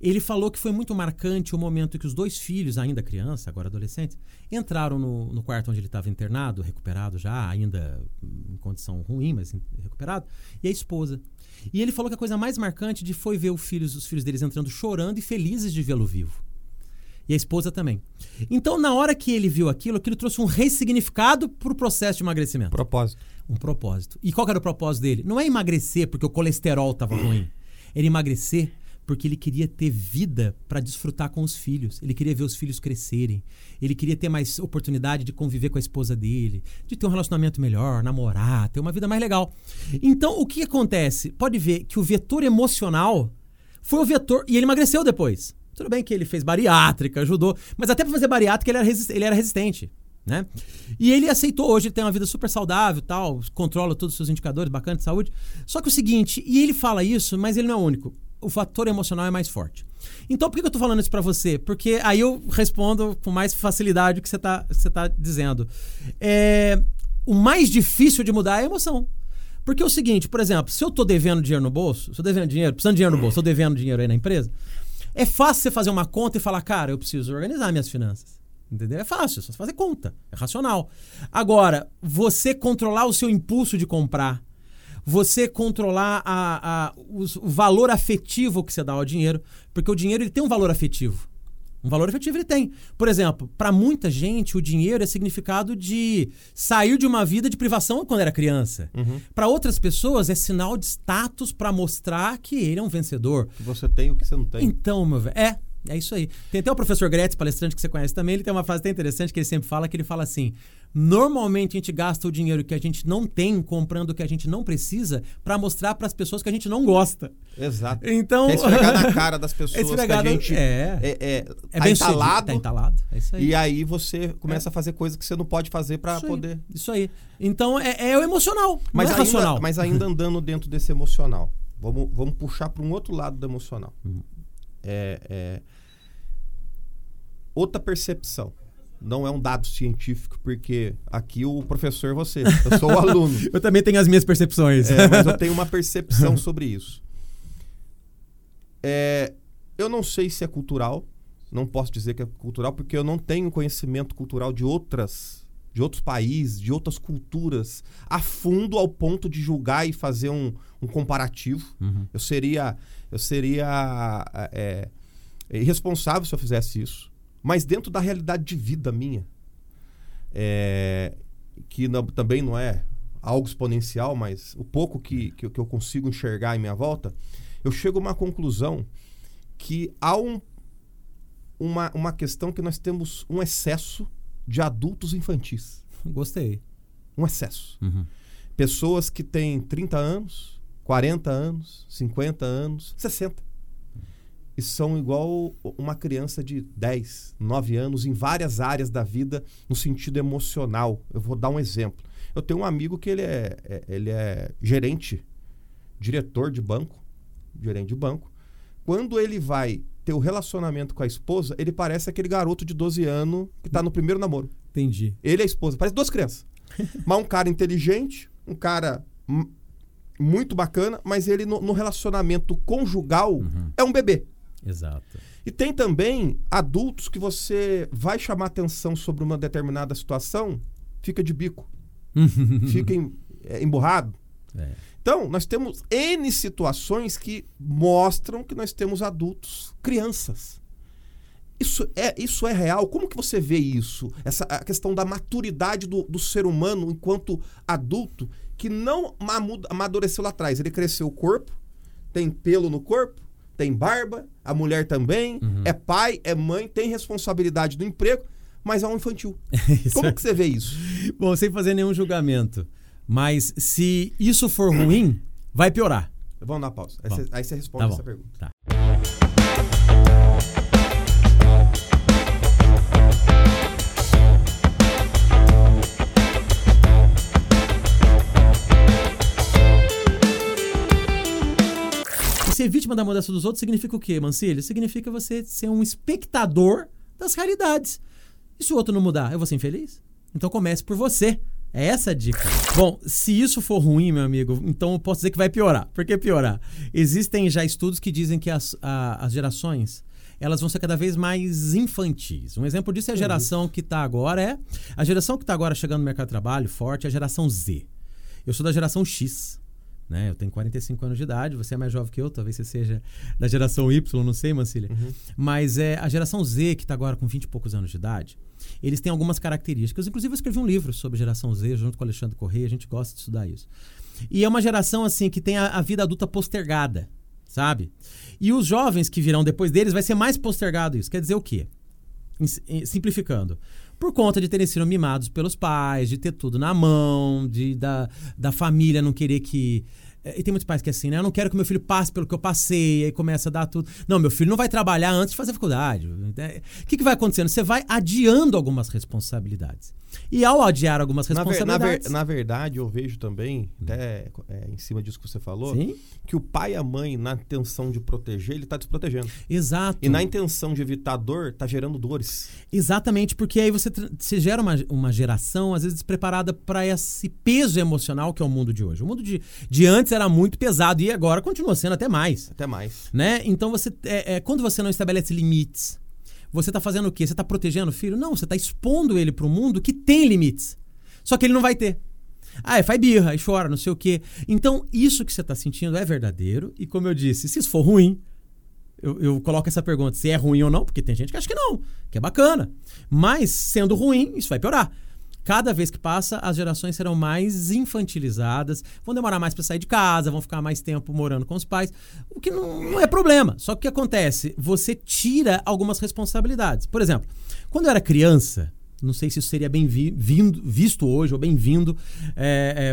ele falou que foi muito marcante o momento que os dois filhos, ainda criança, agora adolescentes, entraram no, no quarto onde ele estava internado, recuperado já, ainda em condição ruim, mas recuperado, e a esposa. E ele falou que a coisa mais marcante de foi ver os filhos, os filhos deles entrando chorando e felizes de vê-lo vivo. E a esposa também. Então, na hora que ele viu aquilo, aquilo trouxe um ressignificado para o processo de emagrecimento. Propósito. Um propósito. E qual era o propósito dele? Não é emagrecer porque o colesterol estava ruim. Era emagrecer porque ele queria ter vida para desfrutar com os filhos. Ele queria ver os filhos crescerem. Ele queria ter mais oportunidade de conviver com a esposa dele, de ter um relacionamento melhor, namorar, ter uma vida mais legal. Então, o que acontece? Pode ver que o vetor emocional foi o vetor. E ele emagreceu depois. Tudo bem que ele fez bariátrica, ajudou, mas até para fazer bariátrica ele era, ele era resistente. Né? E ele aceitou hoje, ele tem uma vida super saudável, tal, controla todos os seus indicadores, bacana de saúde. Só que o seguinte, e ele fala isso, mas ele não é o único. O fator emocional é mais forte. Então, por que eu tô falando isso para você? Porque aí eu respondo com mais facilidade o que você tá, você tá dizendo. É, o mais difícil de mudar é a emoção. Porque é o seguinte, por exemplo, se eu tô devendo dinheiro no bolso, se eu devendo dinheiro, precisando de dinheiro no bolso, tô devendo dinheiro aí na empresa, é fácil você fazer uma conta e falar, cara, eu preciso organizar minhas finanças. Entendeu? É fácil, é só fazer conta. É racional. Agora, você controlar o seu impulso de comprar, você controlar a, a- o valor afetivo que você dá ao dinheiro, porque o dinheiro ele tem um valor afetivo. Um valor efetivo ele tem. Por exemplo, para muita gente, o dinheiro é significado de sair de uma vida de privação quando era criança. Para outras pessoas, é sinal de status para mostrar que ele é um vencedor. Que você tem o que você não tem. Então, meu velho, é, é isso aí. Tem até o professor Gretz, palestrante que você conhece também, ele tem uma frase até interessante que ele sempre fala, que ele fala assim, normalmente a gente gasta o dinheiro que a gente não tem comprando o que a gente não precisa para mostrar para as pessoas que a gente não gosta. Exato. Então... É esfregar na cara das pessoas que a gente é. é, é, É tá bem entalado, Tá entalado. É isso aí. e aí você começa a fazer coisas que você não pode fazer para poder. Isso aí. Então é, é o emocional, Mas, é ainda, racional. mas ainda andando dentro desse emocional. Vamos, vamos puxar para um outro lado do emocional. Uhum. É, é, outra percepção. Não é um dado científico, porque aqui o professor é você. Eu sou o aluno. Eu também tenho as minhas percepções. É, mas eu tenho uma percepção sobre isso. É, eu não sei se é cultural, não posso dizer que é cultural, porque eu não tenho conhecimento cultural de outras de outros países, de outras culturas, a fundo ao ponto de julgar e fazer um, um comparativo. Uhum. Eu seria, eu seria é, irresponsável se eu fizesse isso. Mas dentro da realidade de vida minha, é, que não, também não é algo exponencial, mas o pouco que, que, que eu consigo enxergar em minha volta, eu chego a uma conclusão que há um, uma, uma questão que nós temos um excesso de adultos infantis. Gostei. Um excesso. Uhum. Pessoas que têm 30 anos, 40 anos, 50 anos, 60. E são igual uma criança de 10, 9 anos em várias áreas da vida no sentido emocional. Eu vou dar um exemplo. Eu tenho um amigo que ele é, é ele é gerente, diretor de banco, gerente de banco. Quando ele vai ter o relacionamento com a esposa, ele parece aquele garoto de 12 anos que está no primeiro namoro. Entendi. Ele e a esposa, parece duas crianças. mas um cara inteligente, um cara muito bacana, mas ele no, no relacionamento conjugal Uhum. é um bebê. Exato. E tem também adultos que você vai chamar atenção sobre uma determinada situação, fica de bico, fica em, é, emburrado. É. Então, nós temos N situações que mostram que nós temos adultos, crianças. Isso é, isso é real? Como que você vê isso? Essa a questão da maturidade do, do ser humano enquanto adulto que não amadureceu lá atrás. Ele cresceu o corpo, tem pelo no corpo, tem barba, a mulher também, Uhum. é pai, é mãe, tem responsabilidade do emprego, mas é um infantil. Como é- que você vê isso? Bom, sem fazer nenhum julgamento. Mas se isso for ruim, vai piorar. Vamos dar pausa. Aí, você, aí você responde Tá essa pergunta. Tá. Ser vítima da mudança dos outros significa o quê, Mancilha? Significa você ser um espectador das realidades. E se o outro não mudar, eu vou ser infeliz? Então comece por você. É essa a dica. Bom, se isso for ruim, meu amigo, então eu posso dizer que vai piorar. Por que piorar? Existem já estudos que dizem que as, a- as gerações elas vão ser cada vez mais infantis. Um exemplo disso é a geração que está agora é a geração que está agora chegando no mercado de trabalho forte é a geração Z. Eu sou da geração X. Né? Eu tenho 45 anos de idade, você é mais jovem que eu, talvez você seja da geração Y, não sei, Mancília. Mas é a geração Z, que está agora com 20 e poucos anos de idade, eles têm algumas características. Inclusive, eu escrevi um livro sobre geração Z, junto com o Alexandre Correia, a gente gosta de estudar isso. E é uma geração, assim, que tem a, a vida adulta postergada, sabe? E os jovens que virão depois deles vai ser mais postergado isso. Quer dizer o quê? Simplificando. Por conta de terem sido mimados pelos pais, de ter tudo na mão, de da, da família não querer que. eh, E tem muitos pais que é assim, né? Eu não quero que meu filho passe pelo que eu passei, aí começa a dar tudo. Não, meu filho não vai trabalhar antes de fazer faculdade. Eh, O que, que vai acontecendo? Você vai adiando algumas responsabilidades. E ao adiar algumas Na, ver- na, ver- responsabilidades. na verdade, eu vejo também, até é, em cima disso que você falou, Sim, que o pai e a mãe, na intenção de proteger, ele tá desprotegendo. exato. E na intenção de evitar dor, tá gerando dores. Exatamente, porque aí você, você gera uma, uma geração, às vezes, despreparada para esse peso emocional que é o mundo de hoje. O mundo de, de antes era muito pesado e agora continua sendo até mais. Até mais. Né? Então, você é, é, quando você não estabelece limites, você está fazendo o quê? Você está protegendo o filho? Não, você está expondo ele para o mundo que tem limites. Só que ele não vai ter. Ah, é, faz birra, aí chora, não sei o quê. Então, isso que você está sentindo é verdadeiro. E como eu disse, se isso for ruim, eu, eu coloco essa pergunta, se é ruim ou não, porque tem gente que acha que não, que é bacana. Mas, sendo ruim, isso vai piorar. Cada vez que passa, as gerações serão mais infantilizadas, vão demorar mais para sair de casa, vão ficar mais tempo morando com os pais, o que não, não é problema. Só que o que acontece? Você tira algumas responsabilidades. Por exemplo, quando eu era criança, não sei se isso seria bem vi- vindo, visto hoje ou bem-vindo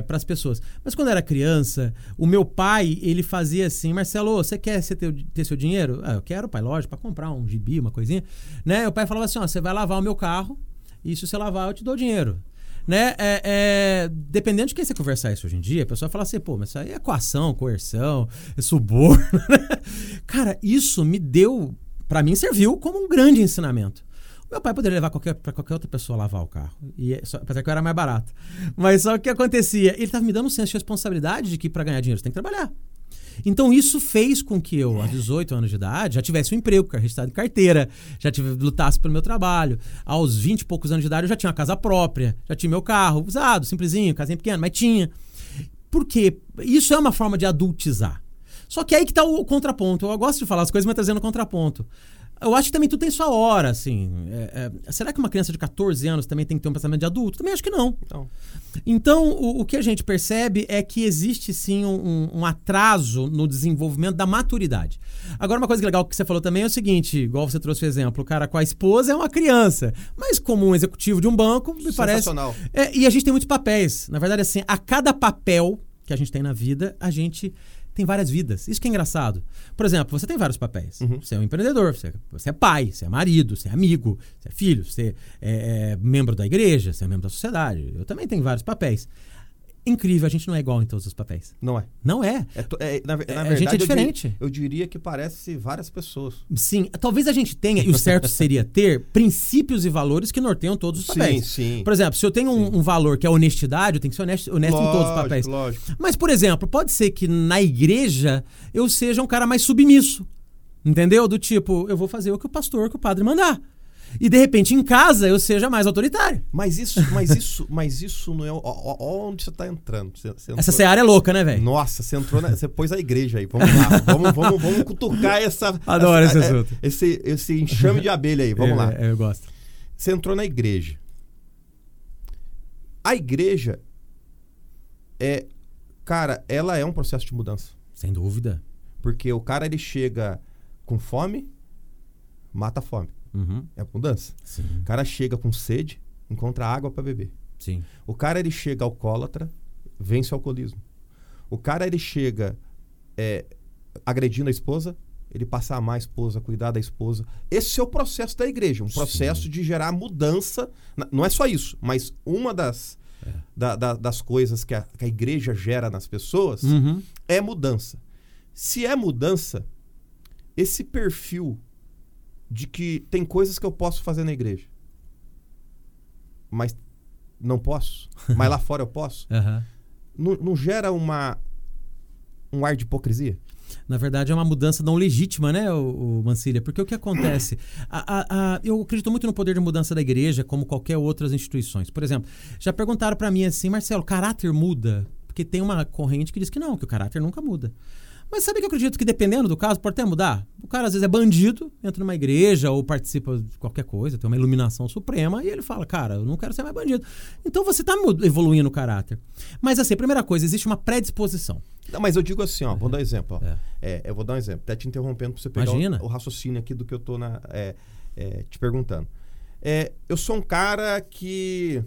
para as pessoas. Mas quando eu era criança, o meu pai, ele fazia assim, Marcelo, você quer ter, ter seu dinheiro? Ah, eu quero, pai, lógico, para comprar um gibi, uma coisinha. Né? O pai falava assim, ó, você vai lavar o meu carro e se você lavar, eu te dou dinheiro. Né? É, é, dependendo de quem você conversar isso hoje em dia, a pessoa fala assim, pô, mas isso aí é coação, coerção, é suborno. né? Cara, isso me deu, para mim, serviu como um grande ensinamento. Meu pai poderia levar qualquer, pra qualquer outra pessoa lavar o carro. E é só, apesar que eu era mais barato. Mas só o que acontecia? Ele estava me dando um senso de responsabilidade de que para ganhar dinheiro você tem que trabalhar. Então isso fez com que eu, aos 18 anos de idade, já tivesse um emprego, registrado em carteira, já tive, lutasse pelo meu trabalho. Aos 20 e poucos anos de idade eu já tinha uma casa própria, já tinha meu carro usado, simplesinho, casinha pequena, mas tinha. Por quê? Isso é uma forma de adultizar. Só que aí que tá o contraponto. Eu gosto de falar as coisas, mas trazendo contraponto. Eu acho que também tudo tem sua hora, assim. É, é, será que uma criança de 14 anos também tem que ter um pensamento de adulto? Também acho que não. Não. Então, o, o que a gente percebe é que existe sim um, um, atraso no desenvolvimento da maturidade. Agora, uma coisa legal que você falou também é o seguinte: igual você trouxe o exemplo, o cara com a esposa é uma criança, mas como um executivo de um banco, me parece. É, e a gente tem muitos papéis. Na verdade, assim, a cada papel que a gente tem na vida, a gente tem várias vidas. Isso que é engraçado. Por exemplo, você tem vários papéis. Uhum. Você é um empreendedor, você, você, é pai, você é marido, você é amigo, você é filho, você é, é membro da igreja, você é membro da sociedade. Eu também tenho vários papéis incrível, a gente não é igual em todos os papéis. Não é. Não é. é, é na, na verdade, a gente é diferente. Eu, diria, eu diria que parece várias pessoas. Sim, talvez a gente tenha, e o certo seria ter, princípios e valores que norteiam todos os papéis. Sim, sim. Por exemplo, se eu tenho um, um, valor que é honestidade, eu tenho que ser honesto, honesto lógico, em todos os papéis. Lógico. Mas, por exemplo, pode ser que na igreja eu seja um cara mais submisso. Entendeu? Do tipo, eu vou fazer o que o pastor, que o padre mandar e de repente em casa eu seja mais autoritário. Mas isso, mas isso, mas isso não é. Ó, ó onde você tá entrando. Você, você essa seara é louca, né, velho? Nossa, você entrou na, Você pôs a igreja aí. Vamos lá. vamos, vamos, vamos cutucar essa. Adoro essa, esse é, assunto. Esse, esse enxame de abelha aí. Vamos é, lá. É, eu gosto. Você entrou na igreja. A igreja é. Cara, ela é um processo de mudança. Sem dúvida. Porque o cara ele chega com fome, mata a fome. Uhum. É mudança. Sim. O cara chega com sede, encontra água para beber. Sim. O cara ele chega alcoólatra, vence o alcoolismo. O cara ele chega é, agredindo a esposa, ele passa a amar a esposa, cuidar da esposa. Esse é o processo da igreja, um processo Sim. de gerar mudança. Não é só isso, mas uma das, é. da, da, das coisas que a, que a, igreja gera nas pessoas uhum. é mudança. Se é mudança, esse perfil de que tem coisas que eu posso fazer na igreja, mas não posso, mas lá fora eu posso. Uhum. Não, não, gera uma um ar de hipocrisia? Na verdade, é uma mudança não legítima, né, o, o Mancília? Porque o que acontece? A, a, a, eu acredito muito no poder de mudança da igreja, como qualquer outras instituições. Por exemplo, já perguntaram para mim assim, Marcelo, caráter muda? Porque tem uma corrente que diz que não, que o caráter nunca muda. Mas sabe que eu acredito que dependendo do caso, pode até mudar. O cara às vezes é bandido, entra numa igreja ou participa de qualquer coisa, tem uma iluminação suprema, e ele fala, cara, eu não quero ser mais bandido. Então você está evoluindo o caráter. Mas assim, primeira coisa, existe uma predisposição. Não, mas eu digo assim, ó, vou dar um exemplo. Ó. É. É, eu vou dar um exemplo, até te interrompendo para você pegar o, o, raciocínio aqui do que eu estou é, é, te perguntando. É, eu sou um cara que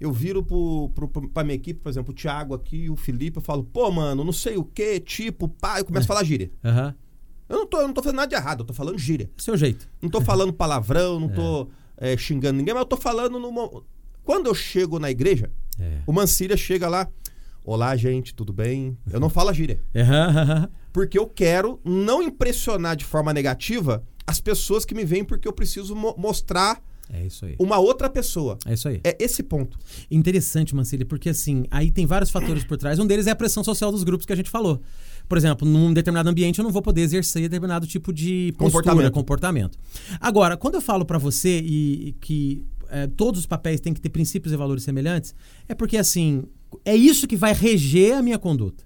eu viro pro, pro, pra minha equipe, por exemplo, o Thiago aqui, o Felipe, eu falo, pô, mano, não sei o que, tipo, pá, eu começo a falar gíria. Eu não, tô, eu não tô fazendo nada de errado, eu tô falando gíria. Seu jeito. Não tô falando palavrão, não é. tô é, xingando ninguém, mas eu tô falando no. Quando eu chego na igreja, é. o Mancília chega lá. Olá, gente, tudo bem? Eu não falo a gíria. Porque eu quero não impressionar de forma negativa as pessoas que me veem, porque eu preciso mo mostrar é isso aí. Uma outra pessoa. É isso aí. É esse ponto. Interessante, Mancini, porque assim, aí tem vários fatores por trás. Um deles é a pressão social dos grupos que a gente falou. Por exemplo, num determinado ambiente eu não vou poder exercer determinado tipo de postura, comportamento. comportamento. Agora, quando eu falo para você e, e que é, todos os papéis têm que ter princípios e valores semelhantes, é porque assim, é isso que vai reger a minha conduta.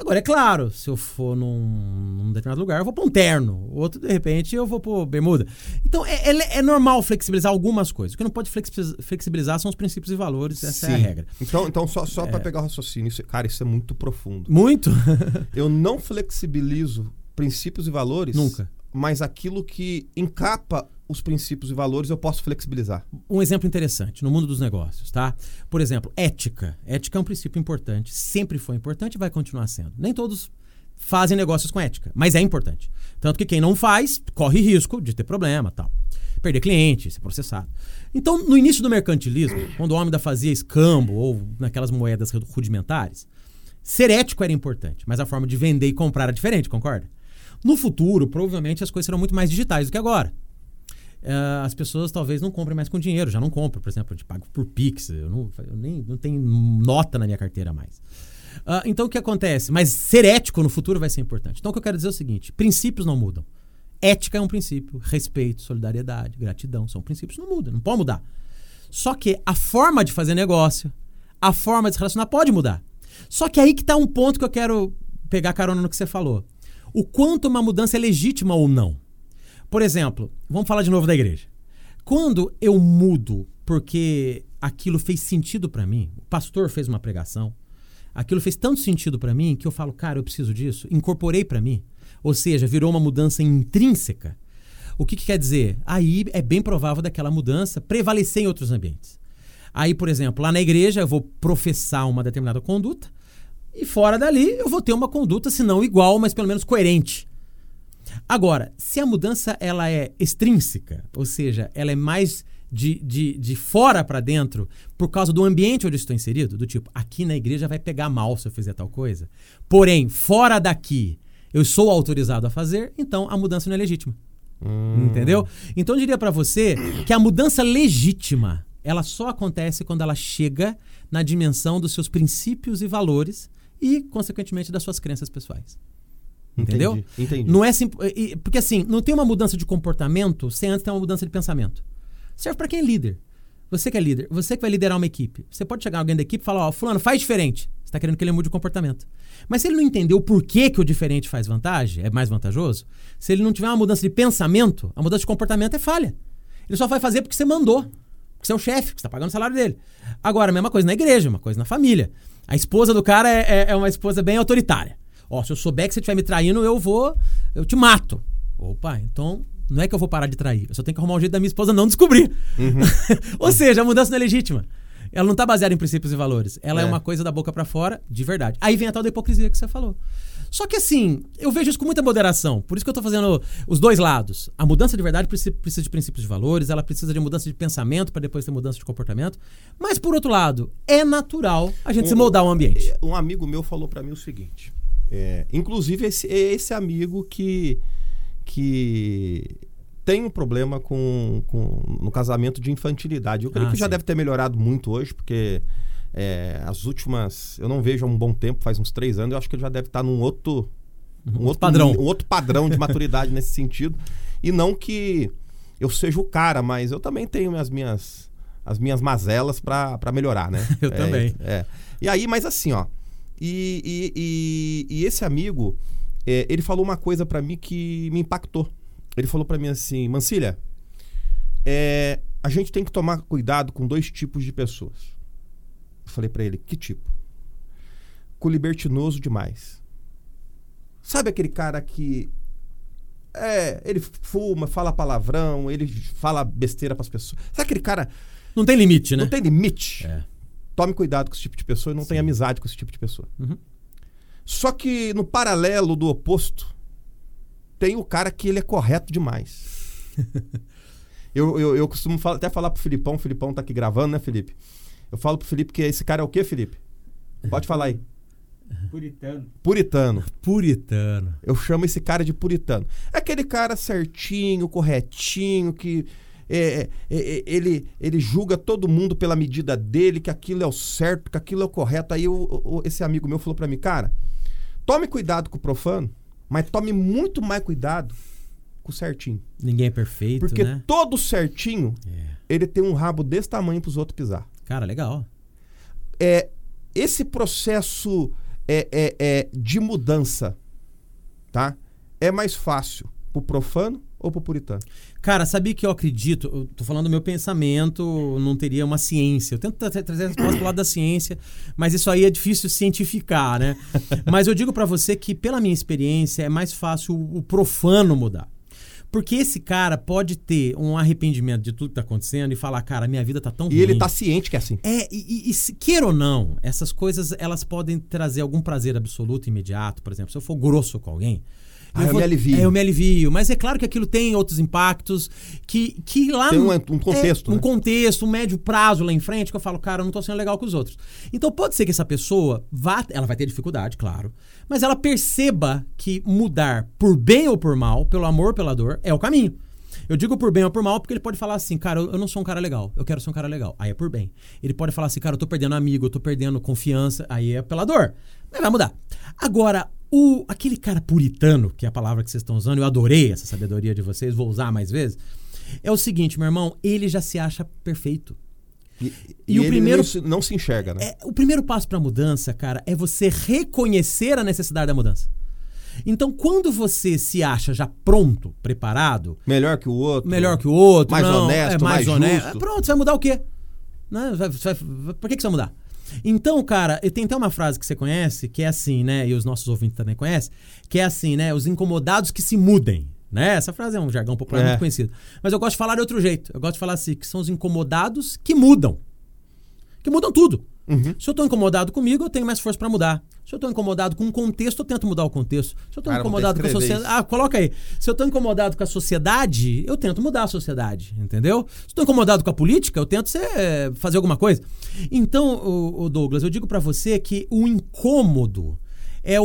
Agora, é claro, se eu for num, num determinado lugar, eu vou para um terno. Outro, de repente, eu vou para bermuda. Então, é, é, é, normal flexibilizar algumas coisas. O que não pode flexibilizar são os princípios e valores. Essa Sim. é a regra. Então, então só, só para é. pegar o raciocínio. Isso, cara, isso é muito profundo. Muito? eu não flexibilizo princípios e valores. Nunca. Mas aquilo que encapa os princípios e valores eu posso flexibilizar. Um exemplo interessante no mundo dos negócios, tá? Por exemplo, ética. Ética é um princípio importante, sempre foi importante e vai continuar sendo. Nem todos fazem negócios com ética, mas é importante. Tanto que quem não faz corre risco de ter problema, tal. Perder cliente, ser processado. Então, no início do mercantilismo, quando o homem ainda fazia escambo ou naquelas moedas rudimentares, ser ético era importante, mas a forma de vender e comprar era diferente, concorda? No futuro, provavelmente as coisas serão muito mais digitais do que agora. Uh, as pessoas talvez não comprem mais com dinheiro, já não compram, por exemplo, te pago por Pix, eu, não, eu nem não tenho nota na minha carteira mais. Ah, então o que acontece? Mas ser ético no futuro vai ser importante. Então o que eu quero dizer é o seguinte: princípios não mudam. Ética é um princípio, respeito, solidariedade, gratidão são princípios não mudam, não pode mudar. Só que a forma de fazer negócio, a forma de se relacionar pode mudar. Só que aí que está um ponto que eu quero pegar carona no que você falou. O quanto uma mudança é legítima ou não. Por exemplo, vamos falar de novo da igreja. Quando eu mudo porque aquilo fez sentido para mim, o pastor fez uma pregação, aquilo fez tanto sentido para mim que eu falo, cara, eu preciso disso, incorporei para mim. Ou seja, virou uma mudança intrínseca. O que, que quer dizer? Aí é bem provável daquela mudança prevalecer em outros ambientes. Aí, por exemplo, lá na igreja eu vou professar uma determinada conduta e fora dali eu vou ter uma conduta, se não igual, mas pelo menos coerente. Agora, se a mudança ela é extrínseca, ou seja, ela é mais de, de, de fora para dentro por causa do ambiente onde estou inserido, do tipo, aqui na igreja vai pegar mal se eu fizer tal coisa, porém, fora daqui eu sou autorizado a fazer, então a mudança não é legítima. Hum. Entendeu? Então eu diria para você que a mudança legítima, ela só acontece quando ela chega na dimensão dos seus princípios e valores e, consequentemente, das suas crenças pessoais. Entendeu? Entendi, entendi. Não é sim, porque assim, não tem uma mudança de comportamento sem antes ter uma mudança de pensamento. Serve para quem é líder. Você que é líder, você que vai liderar uma equipe. Você pode chegar alguém da equipe e falar, ó, oh, fulano, faz diferente. Você está querendo que ele mude o comportamento. Mas se ele não entendeu o porquê que o diferente faz vantagem, é mais vantajoso, se ele não tiver uma mudança de pensamento, a mudança de comportamento é falha. Ele só vai fazer porque você mandou. Porque você é o chefe, que está pagando o salário dele. Agora, a mesma coisa na igreja, uma coisa na família. A esposa do cara é, é, é uma esposa bem autoritária. Ó, se eu souber que você estiver me traindo, eu vou. Eu te mato. Opa, então não é que eu vou parar de trair. Eu só tenho que arrumar um jeito da minha esposa não descobrir. Uhum. Ou seja, a mudança não é legítima. Ela não está baseada em princípios e valores. Ela é, é uma coisa da boca para fora, de verdade. Aí vem a tal da hipocrisia que você falou. Só que assim, eu vejo isso com muita moderação. Por isso que eu estou fazendo os dois lados. A mudança de verdade precisa de princípios de valores, ela precisa de mudança de pensamento para depois ter mudança de comportamento. Mas por outro lado, é natural a gente um, se moldar um ambiente. Um amigo meu falou para mim o seguinte: é, inclusive esse, esse amigo que que tem um problema com, com no casamento de infantilidade. Eu creio ah, que sim. já deve ter melhorado muito hoje, porque é, as últimas. Eu não vejo há um bom tempo, faz uns três anos, eu acho que ele já deve estar num outro. Um outro padrão. Um outro padrão de maturidade nesse sentido. E não que eu seja o cara, mas eu também tenho as minhas, as minhas mazelas para melhorar, né? eu é, também. É. E aí, mas assim, ó. E, e, e, e esse amigo, é, ele falou uma coisa para mim que me impactou. Ele falou para mim assim, Mancilha, é, a gente tem que tomar cuidado com dois tipos de pessoas. Eu falei para ele, que tipo? Com libertinoso demais. Sabe aquele cara que é, ele fuma, fala palavrão, ele fala besteira para as pessoas. Sabe aquele cara não tem limite, né? Não tem limite. É. Tome cuidado com esse tipo de pessoa e não Sim. tenha amizade com esse tipo de pessoa. Uhum. Só que no paralelo do oposto, tem o cara que ele é correto demais. eu, eu, eu, costumo falar, até falar pro Filipão, o Filipão tá aqui gravando, né, Felipe? Eu falo pro Felipe que esse cara é o quê, Felipe? Pode falar aí. Puritano. Puritano. Puritano. Eu chamo esse cara de puritano. É aquele cara certinho, corretinho, que é, é, é, ele, ele julga todo mundo pela medida dele, que aquilo é o certo, que aquilo é o correto. Aí esse amigo meu falou para mim, cara, tome cuidado com o profano, mas tome muito mais cuidado com o certinho. Ninguém é perfeito, Porque né? todo certinho, é. ele tem um rabo desse tamanho para os outros pisar. Cara, legal. É, esse processo é, é, é de mudança, tá? É mais fácil pro profano ou pro puritano? Cara, sabia que eu acredito, eu tô falando do meu pensamento, não teria uma ciência. Eu tento trazer a resposta pro lado da ciência, mas isso aí é difícil cientificar, né? mas eu digo para você que, pela minha experiência, é mais fácil o profano mudar. Porque esse cara pode ter um arrependimento de tudo que tá acontecendo e falar, cara, minha vida tá tão e ruim. E ele tá ciente que é assim. É, e, e, e queira ou não, essas coisas, elas podem trazer algum prazer absoluto, imediato. Por exemplo, se eu for grosso com alguém, ah, eu, eu vou, me alivio. É, eu me alivio. Mas é claro que aquilo tem outros impactos que, que lá... Tem um, um contexto, é, né? Um contexto, um médio prazo lá em frente, que eu falo, cara, eu não tô sendo legal com os outros. Então pode ser que essa pessoa vá... Ela vai ter dificuldade, claro. Mas ela perceba que mudar por bem ou por mal, pelo amor, pela dor, é o caminho. Eu digo por bem ou por mal porque ele pode falar assim, cara, eu eu não sou um cara legal, eu quero ser um cara legal. Aí é por bem. Ele pode falar assim, cara, eu tô perdendo amigo, eu tô perdendo confiança. Aí é pela dor. Mas vai mudar. Agora, o, aquele cara puritano, que é a palavra que vocês estão usando, eu adorei essa sabedoria de vocês, vou usar mais vezes. É o seguinte, meu irmão, ele já se acha perfeito. E, E o ele primeiro- não se, não se enxerga, né? É, o primeiro passo para a mudança, cara, é você reconhecer a necessidade da mudança. Então, quando você se acha já pronto, preparado, Melhor que o outro. melhor que o outro, mais não, honesto, é mais, mais honesto, justo. pronto, você vai mudar o quê? Né? Vai- vai- vai- por que, que você vai mudar? Então, cara, eu tenho até uma frase que você conhece, que é assim, né? E os nossos ouvintes também conhecem, que é assim, né? Os incomodados que se mudem. Né? Essa frase é um jargão popular É. muito conhecido. Mas eu gosto de falar de outro jeito. Eu gosto de falar assim, que são os incomodados que mudam. Que mudam tudo. Uhum. Se eu tô incomodado comigo, eu tenho mais força para mudar. Se eu tô incomodado com um contexto, eu tento mudar o contexto. Se eu vou incomodado com a sociedade. Ah, coloca aí. Se eu tô incomodado com a sociedade, eu tento mudar a sociedade, entendeu? Se eu tô incomodado com a política, eu tento ser, fazer alguma coisa. Então, o, Douglas, eu digo para você que o incômodo é o,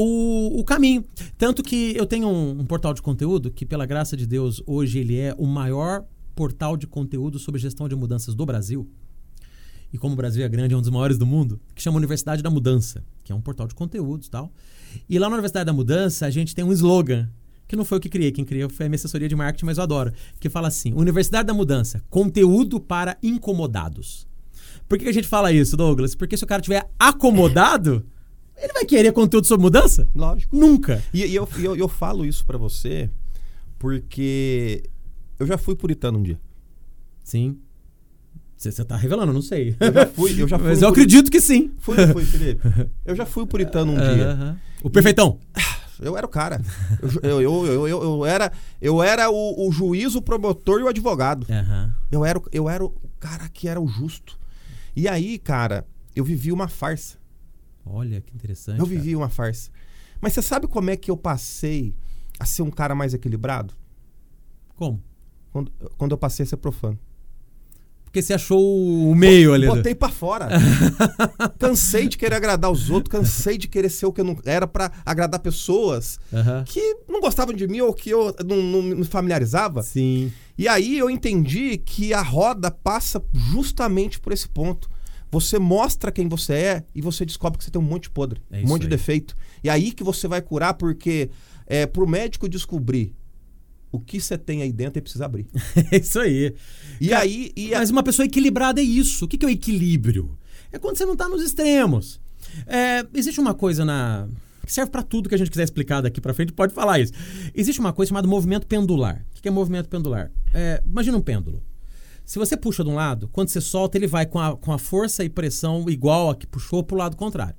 o caminho. Tanto que eu tenho um, um portal de conteúdo que, pela graça de Deus, hoje ele é o maior portal de conteúdo sobre gestão de mudanças do Brasil e como o Brasil é grande, é um dos maiores do mundo, que chama Universidade da Mudança, que é um portal de conteúdos e tal. E lá na Universidade da Mudança, a gente tem um slogan, que não foi eu que criei, quem criou foi a minha assessoria de marketing, mas eu adoro, que fala assim: Universidade da Mudança, conteúdo para incomodados. Por que a gente fala isso, Douglas? Porque se o cara tiver acomodado, ele vai querer conteúdo sobre mudança? Lógico. Nunca. E, e eu, eu, eu falo isso pra você porque eu já fui puritano um dia. Sim. Você você tá revelando, eu não sei. Eu já fui, eu já fui. Mas eu acredito que sim. Fui, fui, Felipe. Eu já fui o puritano um dia. O perfeitão. Eu era o cara. Eu, eu, eu, eu, era, eu era o, juiz, o promotor e o advogado. Eu era, o- eu era o cara que era o justo. E aí, cara, eu vivi uma farsa. Olha que interessante. Eu vivi uma farsa. Mas você sabe como é que eu passei a ser um cara mais equilibrado? Como? Quando, quando eu passei a ser profano. Porque você achou o meio ali. do- Botei pra fora. cansei de querer agradar os outros, cansei de querer ser o que eu não era pra agradar pessoas Aham. que não gostavam de mim ou que eu não, não me familiarizava. Sim. E aí eu entendi que a roda passa justamente por esse ponto. Você mostra quem você é e você descobre que você tem um monte de podre, É um monte de aí. defeito. E aí que você vai curar, porque é, pro médico descobrir o que você tem aí dentro, ele precisa abrir. É isso aí. E aí. E a- Mas uma pessoa equilibrada é isso. O que que é o equilíbrio? É quando você não tá nos extremos. É, existe uma coisa na. que serve pra tudo que a gente quiser explicar daqui pra frente, pode falar isso. Existe uma coisa chamada movimento pendular. O que é movimento pendular? É, imagina um pêndulo. Se você puxa de um lado, quando você solta, ele vai com a, com a força e pressão igual a que puxou pro lado contrário.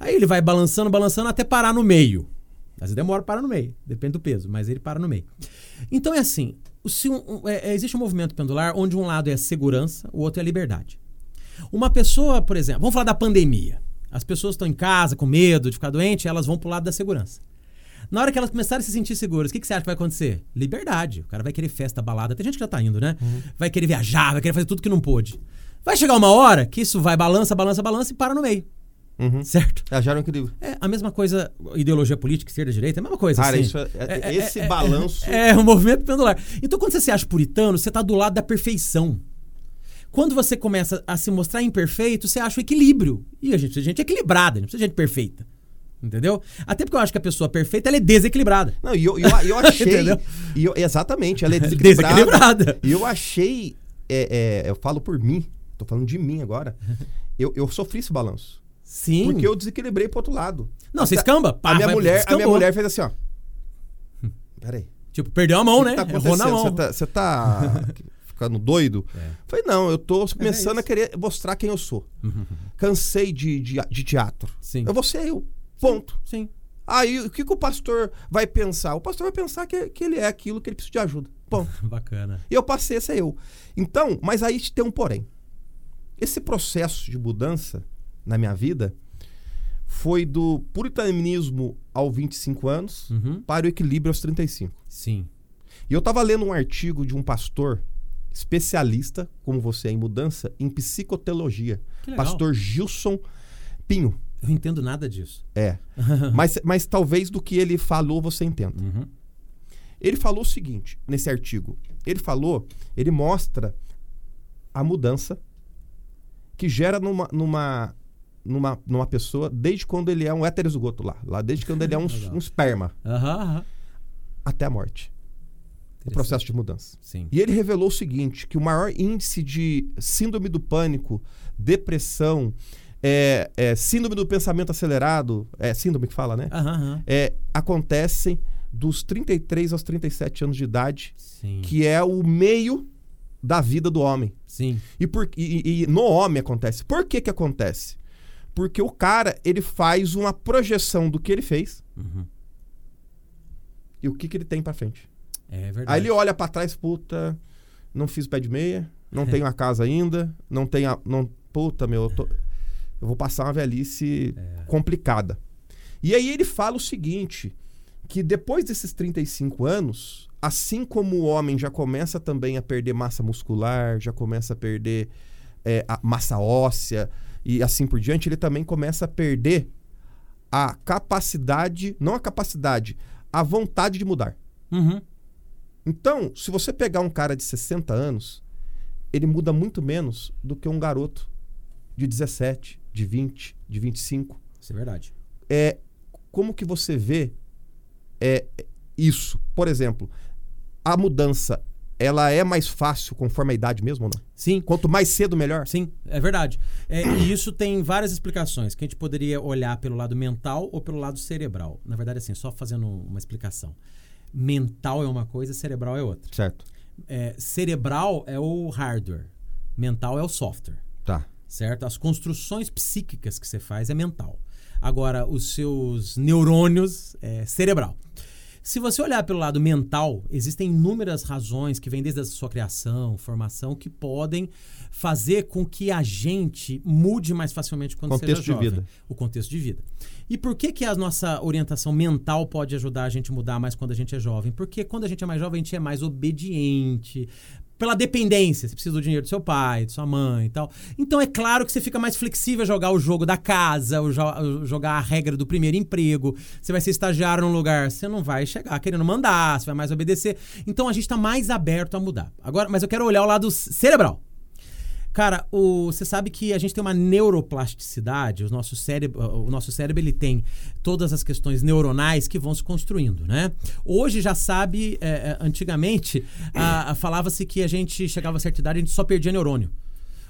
Aí ele vai balançando, balançando até parar no meio. Às vezes demora para no meio, depende do peso, mas ele para no meio. Então é assim: o- um- é- é- existe um movimento pendular onde um lado é a segurança, o outro é a liberdade. Uma pessoa, por exemplo, vamos falar da pandemia. As pessoas estão em casa com medo de ficar doente, elas vão pro lado da segurança. Na hora que elas começarem a se sentir seguras, o que, que você acha que vai acontecer? Liberdade. O cara vai querer festa, balada. Tem gente que já tá indo, né? Vai querer viajar, vai querer fazer tudo que não pôde. Vai chegar uma hora que isso vai balança, balança, balança e para no meio. Uhum. Certo? É, já era um equilíbrio. É a mesma coisa, ideologia política, esquerda, direita, é a mesma coisa. Cara, assim. isso é- é- esse balanço- É, um movimento pendular. Então, quando você se acha puritano, você tá do lado da perfeição. Quando você começa a se mostrar imperfeito, você acha o equilíbrio. E a gente, a gente é equilibrada, não precisa de gente perfeita. Entendeu? Até porque eu acho que a pessoa perfeita ela é desequilibrada. Não, e eu, eu, eu achei. E eu- exatamente, ela é desequilibrada. Desequilibrada. E eu achei. é, é, eu falo por mim, tô falando de mim agora. Eu, eu sofri esse balanço. Sim. Porque eu desequilibrei pro outro lado. Não, você escamba. Pá, a, minha vai- mulher, a minha mulher fez assim, ó. Peraí. Tipo, perdeu a mão, né? tá Errou na mão. Você tá, tá ficando doido? É. Falei, não, eu tô começando isso. a querer mostrar quem eu sou. Uhum. Cansei de, de, de teatro. Sim. Eu vou ser eu. Ponto. Sim. Aí, o que, que o pastor vai pensar? O pastor vai pensar que, que ele é aquilo que ele precisa de ajuda. Ponto. Bacana. E eu passei a ser eu. Então, mas aí tem um porém. Esse processo de mudança na minha vida foi do puritanismo aos 25 anos Uhum. para o equilíbrio aos 35. Sim. E eu tava lendo um artigo de um pastor especialista, como você é em mudança, em psicoteologia. Pastor Gilson Pinho. Eu não entendo nada disso. É. mas, mas talvez do que ele falou você entenda. Uhum. Ele falou o seguinte nesse artigo. Ele falou, ele mostra a mudança que gera numa, numa, numa, numa pessoa desde quando ele é um heterozigoto lá. Lá desde quando ele é um, um esperma aham. até a morte. O processo de mudança. Sim. E ele revelou o seguinte: que o maior índice de síndrome do pânico, depressão, é, é, síndrome do pensamento acelerado, é síndrome que fala, né? Aham. É, acontecem dos 33 aos 37 anos de idade, Sim. que é o meio da vida do homem. Sim. E, por, e, e no homem acontece. Por que que acontece? Porque o cara, ele faz uma projeção do que ele fez Uhum. e o que, que ele tem pra frente. É verdade. Aí ele olha pra trás, puta, não fiz pé de meia, não tenho a casa ainda, não tenho a, não, puta, meu, eu, tô- eu vou passar uma velhice É. complicada. E aí ele fala o seguinte, que depois desses 35 anos, assim como o homem já começa também a perder massa muscular, já começa a perder é, a massa óssea e assim por diante, ele também começa a perder a capacidade, não a capacidade, a vontade de mudar. Uhum. Então, se você pegar um cara de 60 anos, ele muda muito menos do que um garoto de 17, de 20, de 25. Isso é verdade. É como que você vê é isso? Por exemplo, a mudança, ela é mais fácil conforme a idade mesmo ou não? Sim. Quanto mais cedo melhor? Sim, é verdade. É, e isso tem várias explicações, que a gente poderia olhar pelo lado mental ou pelo lado cerebral. Na verdade, assim, só fazendo uma explicação. Mental é uma coisa, cerebral é outra. Certo. É, cerebral é o hardware, mental é o software, Tá. certo? As construções psíquicas que você faz é mental. Agora, os seus neurônios é cerebral. Se você olhar pelo lado mental, existem inúmeras razões que vêm desde a sua criação, formação, que podem fazer com que a gente mude mais facilmente quando Contexto seja de jovem. vida. O contexto de vida. E por que, que a nossa orientação mental pode ajudar a gente a mudar mais quando a gente é jovem? Porque quando a gente é mais jovem, a gente é mais obediente. Pela dependência, você precisa do dinheiro do seu pai, de sua mãe e tal. Então é claro que você fica mais flexível a jogar o jogo da casa, o jo- jogar a regra do primeiro emprego. Você vai ser estagiário num lugar, você não vai chegar querendo mandar, você vai mais obedecer. Então a gente está mais aberto a mudar. Agora, mas eu quero olhar o lado cerebral. Cara, você sabe que a gente tem uma neuroplasticidade, o nosso cérebro, o nosso cérebro ele tem todas as questões neuronais que vão se construindo, né? Hoje já sabe, é, é, antigamente a- falava-se que a gente chegava a certa idade e a gente só perdia neurônio.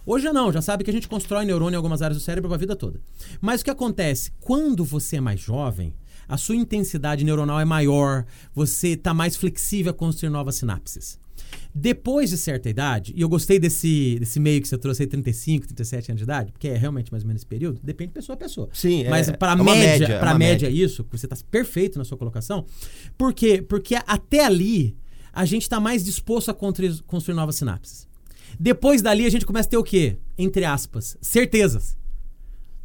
Hoje já não, já sabe que a gente constrói neurônio em algumas áreas do cérebro a vida toda. Mas o que acontece? Quando você é mais jovem, a sua intensidade neuronal é maior, você está mais flexível a construir novas sinapses. Depois de certa idade, e eu gostei desse, desse meio que você trouxe aí, 35, 37 anos de idade, porque é realmente mais ou menos esse período, depende de pessoa a pessoa. Sim, é- Mas para é média, média, é para uma média média. isso, você está perfeito na sua colocação. Por quê? Porque até ali a gente está mais disposto a construir, novas sinapses. Depois dali a gente começa a ter o quê? Entre aspas, certezas.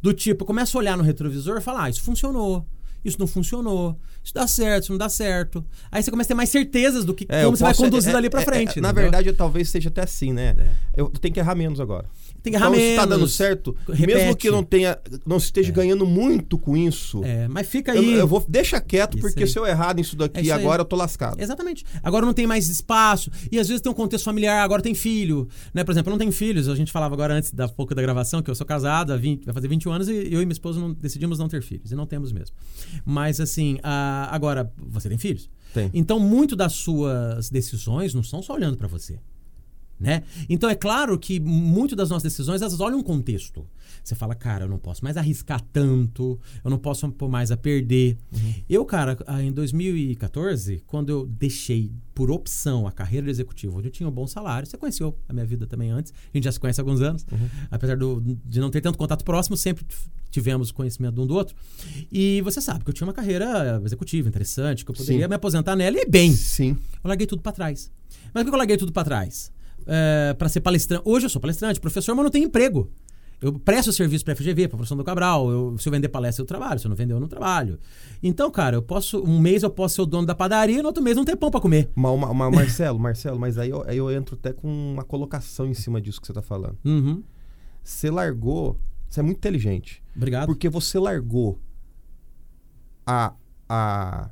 Do tipo, eu começo a olhar no retrovisor e falar, ah, isso funcionou, isso não funcionou, isso dá certo, isso não dá certo. Aí você começa a ter mais certezas do que É, como você vai posso- conduzir é- dali pra é- frente. é- na entendeu? verdade, talvez seja até assim, né? Eu tenho que errar menos agora. Tem que errar então, menos. se tá dando certo, mesmo repete. que eu não tenha, não esteja ganhando muito com isso, É, mas fica eu, aí. eu vou deixa quieto, Isso porque aí. se eu errar nisso É daqui aí. agora, eu tô lascado. Exatamente. Agora não tem mais espaço. E às vezes tem um contexto familiar, agora tem filho. Né? Por exemplo, eu não tenho filhos. A gente falava agora antes da pouco da gravação que eu sou casado, há 20, vai fazer 21 anos, e eu e minha esposa não, decidimos não ter filhos. E não temos mesmo. Mas assim, ah, agora, você tem filhos? Tem. Então, muito das suas decisões não são só olhando para você. Né? Então é claro que muito das nossas decisões elas olham um contexto. Você fala, cara, eu não posso mais arriscar tanto, eu não posso pôr mais a perder. Eu, cara, ah, em 2014, quando eu deixei por opção a carreira de executivo, onde eu tinha um bom salário, você conheceu a minha vida também antes, a gente já se conhece há alguns anos, apesar do- de não ter tanto contato próximo, sempre tivemos conhecimento de um do outro. E você sabe que eu tinha uma carreira executiva interessante, que eu poderia Sim. me aposentar nela e bem. Sim. Eu larguei tudo pra trás. Mas por que eu larguei tudo pra trás? É, para ser palestrante. Hoje eu sou palestrante, professor, mas não tenho emprego. Eu presto serviço para FGV, para professor do Cabral. Eu, se eu vender palestra, eu trabalho. Se eu não vender, eu não trabalho. Então, cara, eu posso. Um mês eu posso ser o dono da padaria e no outro mês não ter pão para comer. Ma- ma- ma- Marcelo, Marcelo, mas aí eu, aí eu entro até com uma colocação em cima disso que você tá falando. Uhum. Você largou, você é muito inteligente, Obrigado. porque você largou a, a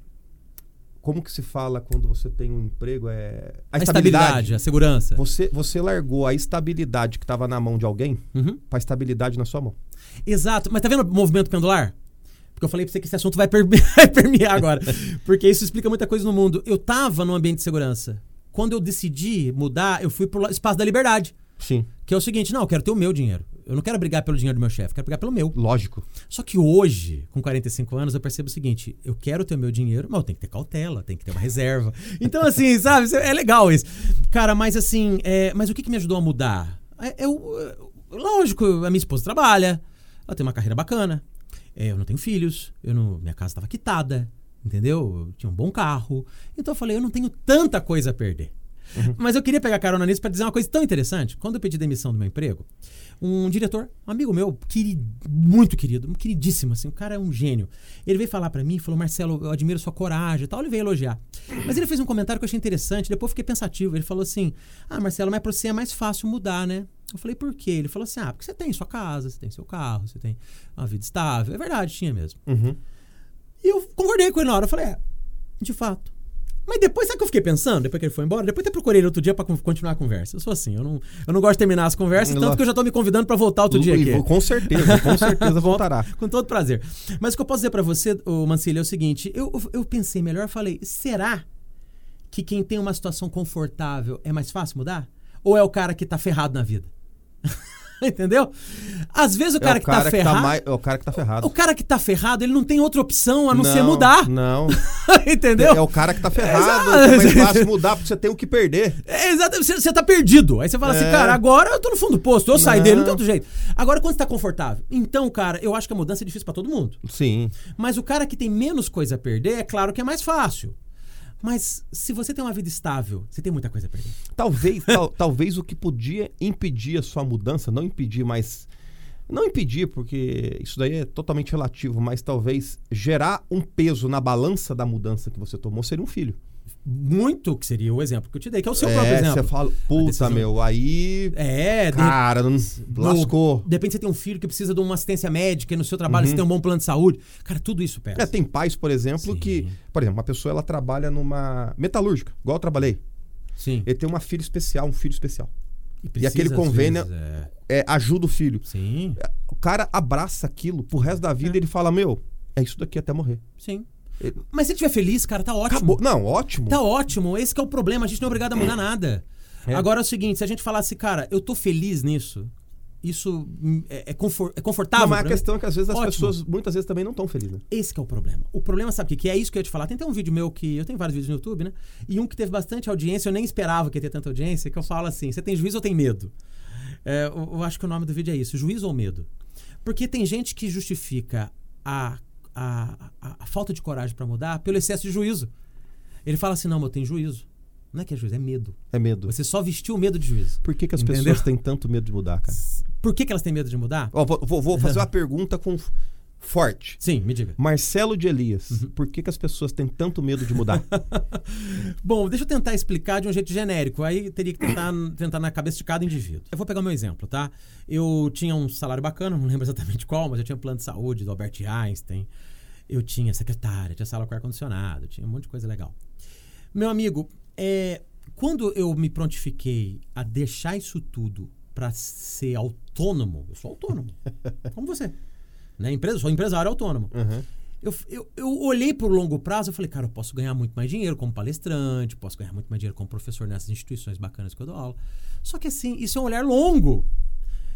como que se fala quando você tem um emprego? É a, estabilidade, a segurança. Você, você largou a estabilidade que estava na mão de alguém Uhum. para estabilidade na sua mão. Exato. Mas tá vendo o movimento pendular? Porque eu falei pra você que esse assunto vai, perme- vai permear agora. Porque isso explica muita coisa no mundo. Eu tava num ambiente de segurança. Quando eu decidi mudar, eu fui pro la- espaço da liberdade. Sim, Que é o seguinte: não, eu quero ter o meu dinheiro. Eu não quero brigar pelo dinheiro do meu chefe, quero brigar pelo meu. lógico. Só que hoje, com 45 anos, eu percebo o seguinte: eu quero ter o meu dinheiro, mas eu tenho que ter cautela, tem que ter uma reserva. Então, assim, sabe, é legal isso. Cara, mas assim, é, mas o que, que me ajudou a mudar? É, eu, lógico, a minha esposa trabalha, ela tem uma carreira bacana, é, eu não tenho filhos, eu não, minha casa estava quitada, entendeu? Eu tinha um bom carro. Então eu falei, eu não tenho tanta coisa a perder. Mas eu queria pegar carona nisso para dizer uma coisa tão interessante. Quando eu pedi demissão do meu emprego, um diretor, um amigo meu, querido, muito querido, queridíssimo, assim, o cara é um gênio. Ele veio falar para mim, falou: Marcelo, eu admiro sua coragem e tal. Ele veio elogiar. Mas ele fez um comentário que eu achei interessante, depois eu fiquei pensativo. Ele falou assim: Ah, Marcelo, mas pra você é mais fácil mudar, né? Eu falei, por quê? Ele falou assim: Ah, porque você tem sua casa, você tem seu carro, você tem uma vida estável. É verdade, tinha mesmo. Uhum. E eu concordei com ele na hora. Eu falei, é, de fato. Mas depois, sabe o que eu fiquei pensando? Depois que ele foi embora? Depois até procurei ele outro dia pra con- continuar a conversa. Eu sou assim, eu não, eu não gosto de terminar as conversas, tanto que eu já tô me convidando pra voltar outro dia aqui. vou- Com certeza, com certeza voltará. Com todo prazer. Mas o que eu posso dizer pra você, ô Mancilha, é o seguinte: eu, eu pensei melhor, falei, será que quem tem uma situação confortável é mais fácil mudar? Ou é o cara que tá ferrado na vida? Entendeu? Às vezes o cara, é o que cara tá que ferrado. tá mais, é o cara que tá ferrado. O cara que tá ferrado, ele não tem outra opção a não, ser Não, mudar. Não. Entendeu? É o cara que tá ferrado. É mais fácil mudar porque você tem o que perder. É, exatamente. Você, você tá perdido. Aí você fala assim, É. cara, agora eu tô no fundo do posto, eu saio dele, não tem outro jeito. Agora, quando você tá confortável. Então, cara, eu acho que a mudança é difícil pra todo mundo. Sim. Mas o cara que tem menos coisa a perder, é claro que é mais fácil. Mas se você tem uma vida estável, você tem muita coisa a perder. Talvez, tal- talvez o que podia impedir a sua mudança, não impedir, mas. Não impedir, porque isso daí é totalmente relativo, mas talvez gerar um peso na balança da mudança que você tomou seria um filho. Muito que seria o exemplo que eu te dei, que é o seu é, próprio exemplo. Você fala, puta, decisão- meu, aí. É, de Cara, não, No- lascou. De repente você tem um filho que precisa de uma assistência médica e no seu trabalho você tem um bom plano de saúde. Cara, tudo isso pesa. Uhum. É, tem pais, por exemplo, Sim. que. Por exemplo, uma pessoa ela trabalha numa metalúrgica, igual eu trabalhei. Sim. Ele tem uma filha especial, um filho especial. precisa, aquele às convênio- vezes, é. É, ajuda o filho. Sim, O cara abraça aquilo pro resto da vida e ele fala: Meu, é isso daqui até morrer. sim. Mas se ele estiver feliz, cara, tá ótimo. Acabou. Não, ótimo. Tá ótimo, esse que é o problema, a gente não é obrigado a mudar nada. É. Agora é o seguinte, se a gente falasse, cara, eu tô feliz nisso, isso é, é, é confortável. Não, mas a pra mim? questão é que às vezes as Ótimo. pessoas muitas vezes também não estão felizes. né? Esse que é o problema. O problema, sabe o que, que é? É isso que eu ia te falar. Tem até um vídeo meu que. Eu tenho vários vídeos no YouTube, né? E um que teve bastante audiência, eu nem esperava que ia ter tanta audiência, que eu falo assim: você tem juízo ou tem medo? É, eu, eu acho que o nome do vídeo é isso: juízo ou medo? Porque tem gente que justifica a, a, a, a falta de coragem pra mudar pelo excesso de juízo. Ele fala assim: não, mas eu tenho juízo. Não é que é juízo, é medo. É medo. Você só vestiu o medo de juízo. Por que, que as Entendeu? pessoas têm tanto medo de mudar, cara? Por que, que elas têm medo de mudar? Vou, vou- vou fazer uma pergunta com forte. Sim, me diga. Marcelo de Elias, Uhum. por que, que as pessoas têm tanto medo de mudar? Bom, deixa eu tentar explicar de um jeito genérico. Aí teria que tentar, tentar na cabeça de cada indivíduo. Eu vou pegar o meu exemplo, tá? Eu tinha um salário bacana, não lembro exatamente qual, mas eu tinha plano de saúde do Albert Einstein. Eu tinha secretária, tinha sala com ar-condicionado, tinha um monte de coisa legal. Meu amigo, é, quando eu me prontifiquei a deixar isso tudo para ser autônomo, eu sou autônomo, como você. Né? Empresa, sou empresário autônomo. Uhum. Eu, eu, eu olhei pro longo prazo e falei, cara, eu posso ganhar muito mais dinheiro como palestrante, posso ganhar muito mais dinheiro como professor nessas instituições bacanas que eu dou aula. Só que assim, isso é um olhar longo.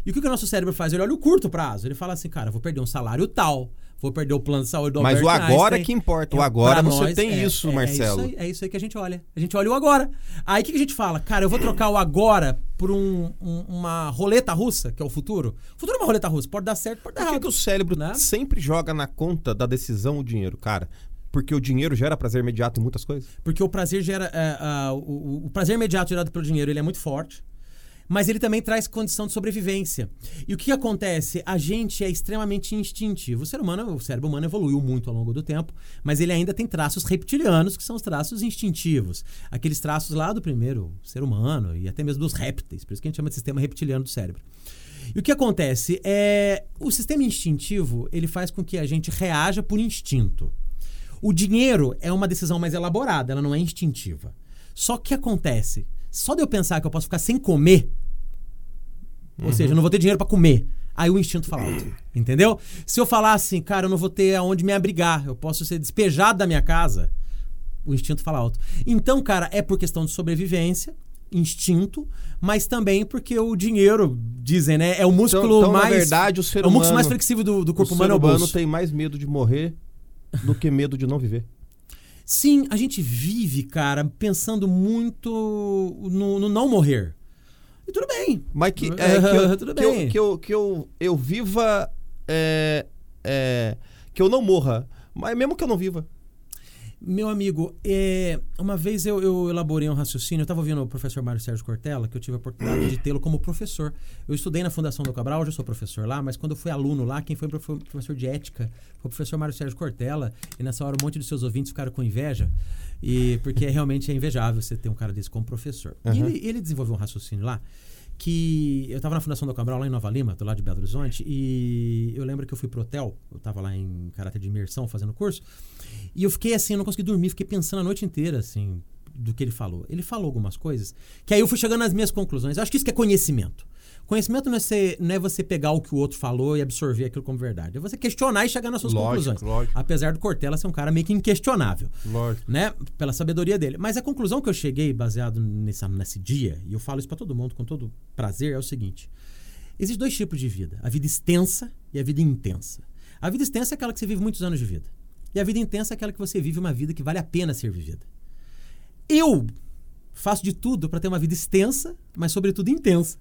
E o que, que o nosso cérebro faz? Ele olha o curto prazo. Ele fala assim, cara, eu vou perder um salário tal, vou perder o plano de saúde do Mas o Albert agora é Einstein. que importa. O É, agora pra você nós, tem é- isso, é- Marcelo. É isso, aí, é isso aí que a gente olha. A gente olha o agora. Aí o que, que a gente fala? Cara, eu vou trocar o agora por um- um- uma roleta russa, que é o futuro. O futuro é uma roleta russa. Pode dar certo, pode dar Por que, errado. que o cérebro né? sempre joga na conta da decisão o dinheiro, cara? Porque o dinheiro gera prazer imediato em muitas coisas? Porque o prazer gera. é, o, o- o prazer imediato gerado pelo dinheiro ele é muito forte. Mas ele também traz condição de sobrevivência. E o que acontece? A gente é extremamente instintivo. O ser humano, o cérebro humano evoluiu muito ao longo do tempo, mas ele ainda tem traços reptilianos, que são os traços instintivos. Aqueles traços lá do primeiro ser humano e até mesmo dos répteis. Por isso que a gente chama de sistema reptiliano do cérebro. E o que acontece é o sistema instintivo, ele faz com que a gente reaja por instinto. O dinheiro é uma decisão mais elaborada, ela não é instintiva. Só que acontece, só de eu pensar que eu posso ficar sem comer, ou seja, eu não vou ter dinheiro para comer, aí o instinto fala alto, entendeu? Se eu falar assim, cara, eu não vou ter aonde me abrigar, eu posso ser despejado da minha casa, o instinto fala alto. Então, cara, é por questão de sobrevivência, instinto, mas também porque o dinheiro, dizem, né, é o músculo Então, então, mais na verdade, o ser é o músculo humano, mais flexível do, do corpo o humano ser é o humano bolso. tem mais medo de morrer do que medo de não viver. Sim, a gente vive, cara, pensando muito no, no não morrer. E tudo bem. Mas que, é, que, eu, Tudo que, eu, bem. que, eu, que eu, eu viva. é, é, que eu não morra. Mas mesmo que eu não viva. Meu amigo, é, uma vez eu, eu elaborei um raciocínio, eu estava ouvindo o professor Mário Sérgio Cortella, que eu tive a oportunidade de tê-lo como professor. Eu estudei na Fundação do Cabral, hoje eu sou professor lá, mas quando eu fui aluno lá, quem foi prof- professor de ética foi o professor Mário Sérgio Cortella, e nessa hora um monte de seus ouvintes ficaram com inveja, e porque é, realmente é invejável você ter um cara desse como professor. E Aham. ele, ele desenvolveu um raciocínio lá, que eu estava na Fundação do Cabral, lá em Nova Lima, do lado de Belo Horizonte, e eu lembro que eu fui pro hotel, eu estava lá em caráter de imersão fazendo curso, e eu fiquei assim, eu não consegui dormir, fiquei pensando a noite inteira, assim, do que ele falou. Ele falou algumas coisas que aí eu fui chegando nas minhas conclusões. Eu acho que isso que é conhecimento. Conhecimento não é, ser, não é você pegar o que o outro falou e absorver aquilo como verdade. É você questionar e chegar nas suas Lógico, conclusões. lógico. Apesar do Cortella ser um cara meio que inquestionável Lógico. né? Pela sabedoria dele. Mas a conclusão que eu cheguei, baseado nessa, nesse dia, e eu falo isso pra todo mundo com todo prazer, é o seguinte: existem dois tipos de vida: a vida extensa e a vida intensa. A vida extensa é aquela que você vive muitos anos de vida. E a vida intensa é aquela que você vive uma vida que vale a pena ser vivida. Eu faço de tudo pra ter uma vida extensa, mas sobretudo intensa.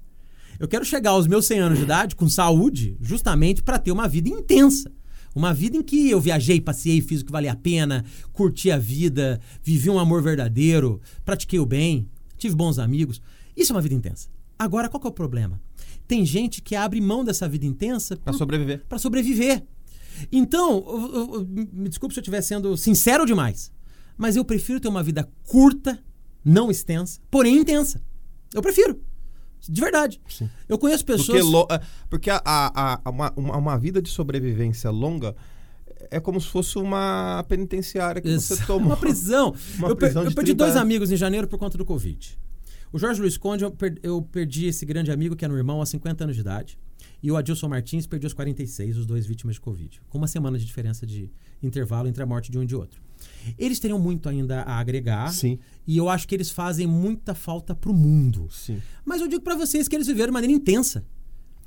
Eu quero chegar aos meus 100 anos de idade com saúde, justamente para ter uma vida intensa. Uma vida em que eu viajei, passei, fiz o que valia a pena, curti a vida, vivi um amor verdadeiro, pratiquei o bem, tive bons amigos. Isso é uma vida intensa. Agora, qual que é o problema? Tem gente que abre mão dessa vida intensa por- sobreviver. para sobreviver. Então, eu- eu- eu- me desculpe se eu estiver sendo sincero demais, mas eu prefiro ter uma vida curta, não extensa, porém intensa. Eu prefiro. De verdade. Sim. Eu conheço Porque, pessoas. lo- é, porque a, a- a- uma, uma, vida de sobrevivência longa é como se fosse uma penitenciária que você Exa- toma. Uma prisão. uma eu, per- prisão eu de perdi 30 dois anos. amigos em janeiro por conta do Covid. O Jorge Luiz Conde, eu, per- eu perdi esse grande amigo, que era um irmão, aos 50 anos de idade. E o Adilson Martins perdi aos 46, os dois vítimas de Covid. Com uma semana de diferença de intervalo entre a morte de um e de outro. Eles teriam muito ainda a agregar. Sim, E eu acho que eles fazem muita falta pro mundo. sim. Mas eu digo pra vocês que eles viveram de maneira intensa.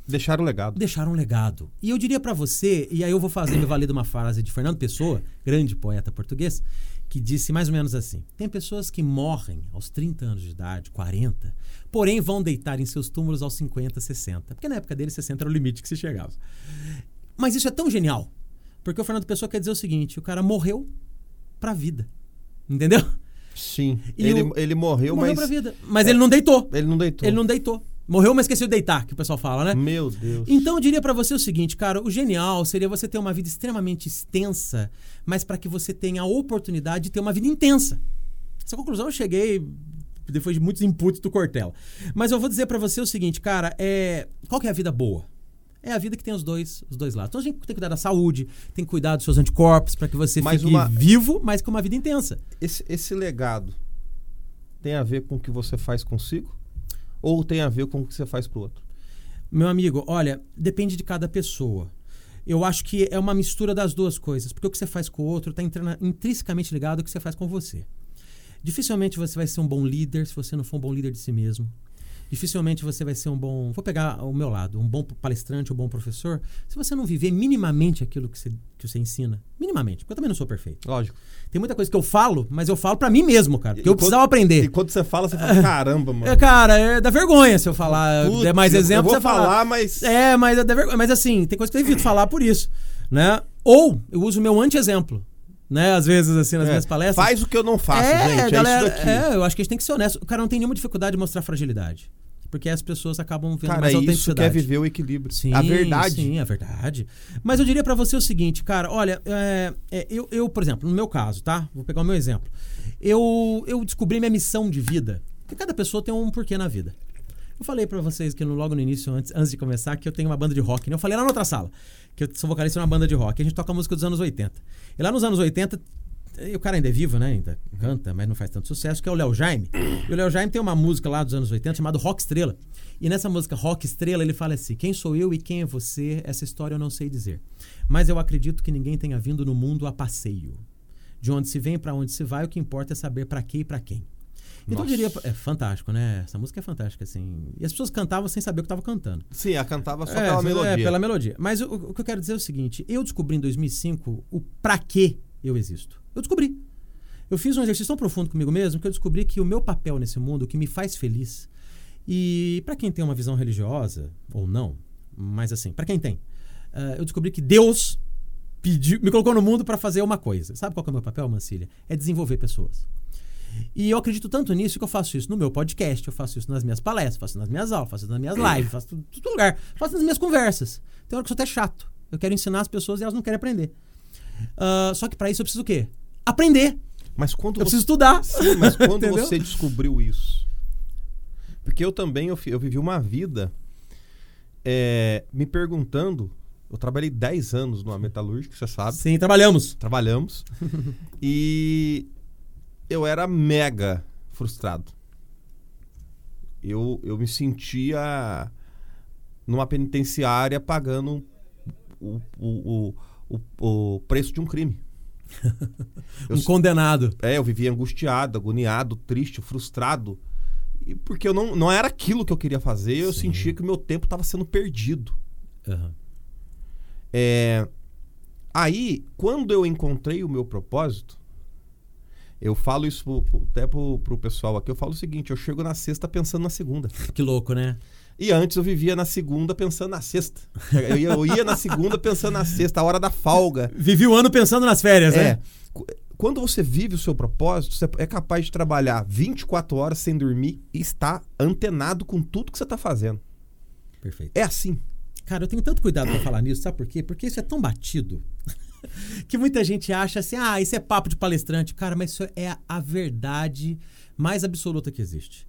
Deixaram o legado. Deixaram um legado. E eu diria pra você, e aí eu vou fazer me valer de uma frase de Fernando Pessoa, grande poeta português, que disse mais ou menos assim: Tem pessoas que morrem aos 30 anos de idade, 40, porém vão deitar em seus túmulos aos 50, 60. Porque na época dele, 60 era o limite que se chegava. Mas isso é tão genial. Porque o Fernando Pessoa quer dizer o seguinte: o cara morreu pra vida. Entendeu? Sim. E Ele, o- ele morreu, morreu mas pra vida. Mas ele não deitou. ele não deitou. Ele não deitou. Morreu, mas esqueceu de deitar, que o pessoal fala, né? Meu Deus. Então eu diria pra você o seguinte, cara, o genial seria você ter uma vida extremamente extensa, mas para que você tenha a oportunidade de ter uma vida intensa. Essa conclusão eu cheguei depois de muitos inputs do Cortella. Mas eu vou dizer pra você o seguinte, cara, é qual que é a vida boa? É a vida que tem os dois, os dois lados. Então a gente tem que cuidar da saúde, tem que cuidar dos seus anticorpos para que você Mas fique uma- vivo, mas com uma vida intensa. Esse, esse legado tem a ver com o que você faz consigo? Ou tem a ver com o que você faz pro outro? Meu amigo, olha, depende de cada pessoa. Eu acho que é uma mistura das duas coisas, porque o que você faz com o outro está intrinsecamente ligado ao que você faz com você. Dificilmente você vai ser um bom líder se você não for um bom líder de si mesmo. Dificilmente você vai ser um bom. Vou pegar o meu lado, um bom palestrante, um bom professor, se você não viver minimamente aquilo que você, que você ensina. Minimamente, porque eu também não sou perfeito. Lógico. Tem muita coisa que eu falo, mas eu falo pra mim mesmo, cara. Porque E eu precisava aprender. E quando você fala, você fala, caramba, mano. É, cara, é da vergonha se eu falar. Putz, der mais exemplo, eu vou você falar. falar, mas... É, mas, é da vergonha. mas assim, tem coisa que eu evito falar por isso. Né? Ou eu uso o meu anti-exemplo. Né? Às vezes, assim, nas É, minhas palestras. Faz o que eu não faço, é, gente. galera, é isso daqui. é, eu acho que a gente tem que ser honesto. O cara não tem nenhuma dificuldade de mostrar fragilidade. Porque as pessoas acabam vendo Cara, mais é isso que autenticidade. é viver o equilíbrio. Sim, a verdade. Sim, a verdade. Mas eu diria pra você o seguinte, cara, olha, é, é, eu, eu, por exemplo, no meu caso, tá? Vou pegar o meu exemplo. Eu, eu descobri minha missão de vida. Porque cada pessoa tem um porquê na vida. Eu falei pra vocês que no- logo no início, antes, antes de começar, que eu tenho uma banda de rock. Né? Eu falei lá na outra sala, que eu sou vocalista de uma banda de rock. A gente toca música dos anos 80. E lá nos anos 80 E o cara ainda é vivo, né? Ainda canta, mas não faz tanto sucesso, que é o Léo Jaime. E o Léo Jaime tem uma música lá dos anos 80 chamada Rock Estrela. E nessa música Rock Estrela ele fala assim: Quem sou eu e quem é você? Essa história eu não sei dizer. Mas eu acredito que ninguém tenha vindo no mundo a passeio. De onde se vem para onde se vai, o que importa é saber para quê e para quem. Então Nossa. eu diria, é fantástico, né? Essa música é fantástica, assim. E as pessoas cantavam sem saber o que estavam cantando. Sim, ela cantava só É, pela é, melodia. pela melodia. Mas o, o que eu quero dizer é o seguinte: eu descobri em 2005 o pra que eu existo. Eu descobri. Eu fiz um exercício tão profundo comigo mesmo que eu descobri que o meu papel nesse mundo, o que me faz feliz, e para quem tem uma visão religiosa ou não, mas assim, para quem tem, ah, eu descobri que Deus pediu, me colocou no mundo para fazer uma coisa. Sabe qual é o meu papel, Mancília? É desenvolver pessoas. E eu acredito tanto nisso que eu faço isso no meu podcast, eu faço isso nas minhas palestras, faço nas minhas aulas, faço isso nas minhas lives, faço tudo, todo lugar, faço nas minhas conversas. Tem hora que eu sou até chato. Eu quero ensinar as pessoas e elas não querem aprender. Ah, só que para isso eu preciso o quê? Aprender. Mas quando Eu você... preciso estudar. Sim, mas quando você descobriu isso? Porque eu também, eu, eu vivi uma vida é, me perguntando. Eu trabalhei 10 anos numa metalúrgica, você sabe. Sim, trabalhamos. Trabalhamos. e eu era mega frustrado. Eu, eu me sentia numa penitenciária pagando o, o, o, o, preço de um crime. Eu um condenado. É, eu vivia angustiado, agoniado, triste, frustrado. E porque eu não, não era aquilo que eu queria fazer, eu Sim. sentia que o meu tempo estava sendo perdido. Aham. É, aí, quando eu encontrei o meu propósito, eu falo isso pro- pro- até pro, pro pessoal aqui, eu falo o seguinte, eu chego na sexta pensando na segunda. Que louco, né? E antes eu vivia na segunda pensando na sexta. Eu ia, eu ia na segunda pensando na sexta, a hora da folga. Vivi o ano pensando nas férias, É. né? Qu- Quando você vive o seu propósito, você é capaz de trabalhar 24 horas sem dormir e estar antenado com tudo que você está fazendo. Perfeito. É assim. Cara, eu tenho tanto cuidado pra falar nisso, sabe por quê? Porque isso é tão batido que muita gente acha assim, ah, isso é papo de palestrante. Cara, mas isso é a verdade mais absoluta que existe.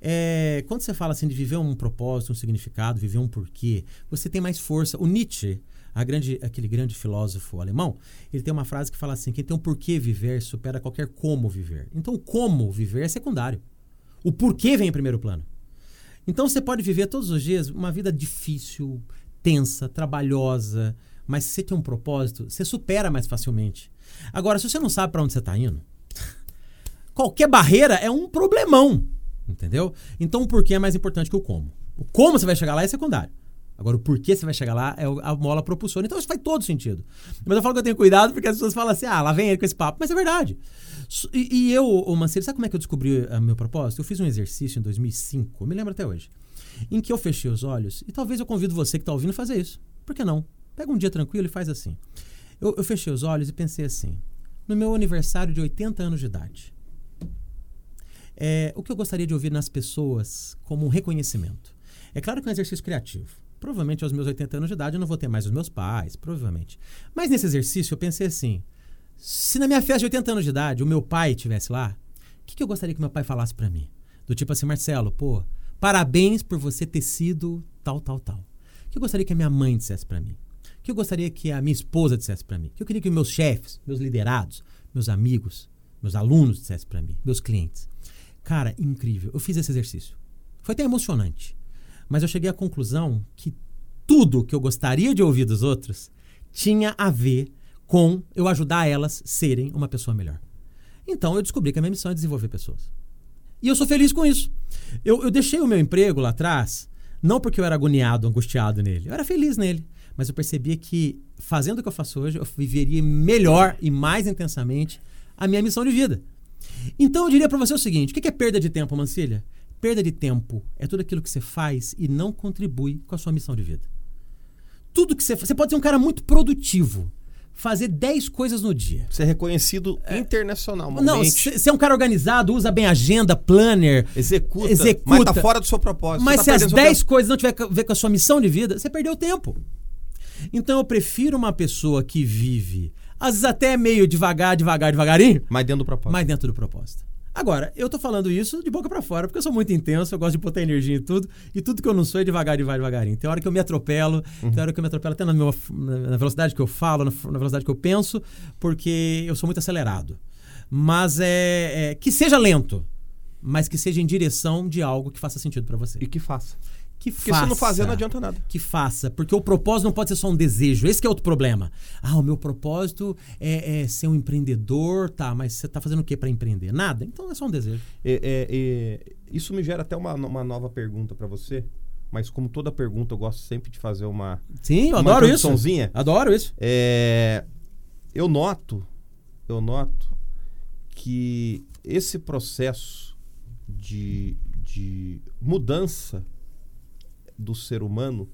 É, quando você fala assim de viver um propósito, um significado, viver um porquê, você tem mais força. O Nietzsche, grande, aquele grande filósofo alemão, ele tem uma frase que fala assim: quem tem um porquê viver supera qualquer como viver. Então, o como viver é secundário. O porquê vem em primeiro plano. Então você pode viver todos os dias uma vida difícil, tensa, trabalhosa, mas se você tem um propósito, você supera mais facilmente. Agora, se você não sabe para onde você está indo, qualquer barreira é um problemão, entendeu? Então o porquê é mais importante que o como. O como você vai chegar lá é secundário. Agora, o porquê você vai chegar lá é o- a mola propulsora. Então, isso faz todo sentido. Mas eu falo que eu tenho cuidado porque as pessoas falam assim, ah, lá vem ele com esse papo. Mas é verdade. E, e eu, ô Mancini, sabe como é que eu descobri o meu propósito? Eu fiz um exercício em 2005, eu me lembro até hoje, em que eu fechei os olhos, e talvez eu convido você que está ouvindo a fazer isso. Por que não? Pega um dia tranquilo e faz assim. Eu, eu fechei os olhos e pensei assim, no meu aniversário de 80 anos de idade, é, o que eu gostaria de ouvir nas pessoas como um reconhecimento? É claro que é um exercício criativo. Provavelmente aos meus 80 anos de idade eu não vou ter mais os meus pais, provavelmente. Mas nesse exercício eu pensei assim: se na minha festa de 80 anos de idade o meu pai estivesse lá, o que, que eu gostaria que meu pai falasse pra mim? Do tipo assim, Marcelo, pô, parabéns por você ter sido tal, tal, tal. O que eu gostaria que a minha mãe dissesse pra mim? Que eu gostaria que a minha esposa dissesse pra mim? Que eu queria que meus chefes, meus liderados, meus amigos, meus alunos dissessem pra mim, meus clientes? Cara, incrível. Eu fiz esse exercício. Foi até emocionante. Mas eu cheguei à conclusão que tudo que eu gostaria de ouvir dos outros tinha a ver com eu ajudar elas serem uma pessoa melhor. Então eu descobri que a minha missão é desenvolver pessoas. E eu sou feliz com isso. Eu, eu deixei o meu emprego lá atrás, não porque eu era agoniado, angustiado nele. Eu era feliz nele. Mas eu percebia que, fazendo o que eu faço hoje, eu viveria melhor e mais intensamente a minha missão de vida. Então eu diria para você o seguinte: o que é perda de tempo, Mancilha? Perda de tempo é tudo aquilo que você faz e não contribui com a sua missão de vida. Tudo que você Você pode ser um cara muito produtivo, fazer 10 coisas no dia. Ser reconhecido internacionalmente. Não, você é um cara organizado, usa bem agenda, planner, executa, executa. mas tá fora do seu propósito. Mas Você se tá as perdendo seu 10 tempo. coisas não tiver a ver com a sua missão de vida, você perdeu tempo. Então eu prefiro uma pessoa que vive, às vezes até meio devagar, devagar, devagarinho, Mas dentro do propósito. mas dentro do propósito. Agora, eu tô falando isso de boca para fora, porque eu sou muito intenso, eu gosto de botar energia em tudo, e tudo que eu não sou é devagar, devagar, devagarinho. Tem hora que eu me atropelo, uhum. tem hora que eu me atropelo até na, meu, na velocidade que eu falo, na, na, velocidade que eu penso, porque eu sou muito acelerado. Mas é, é que seja lento, mas que seja em direção de algo que faça sentido para você. E que faça. Que Porque faça. se não fazer, não adianta nada. Que faça. Porque o propósito não pode ser só um desejo. Esse é outro problema. Ah, o meu propósito é, é ser um empreendedor, tá, mas você tá fazendo o que para empreender? Nada. Então é só um desejo. É, é, é, isso me gera até uma, uma nova pergunta para você. Mas como toda pergunta, eu gosto sempre de fazer uma. Sim, eu uma adoro isso. Adoro isso. É, eu noto, eu noto que esse processo de, de mudança do ser humano,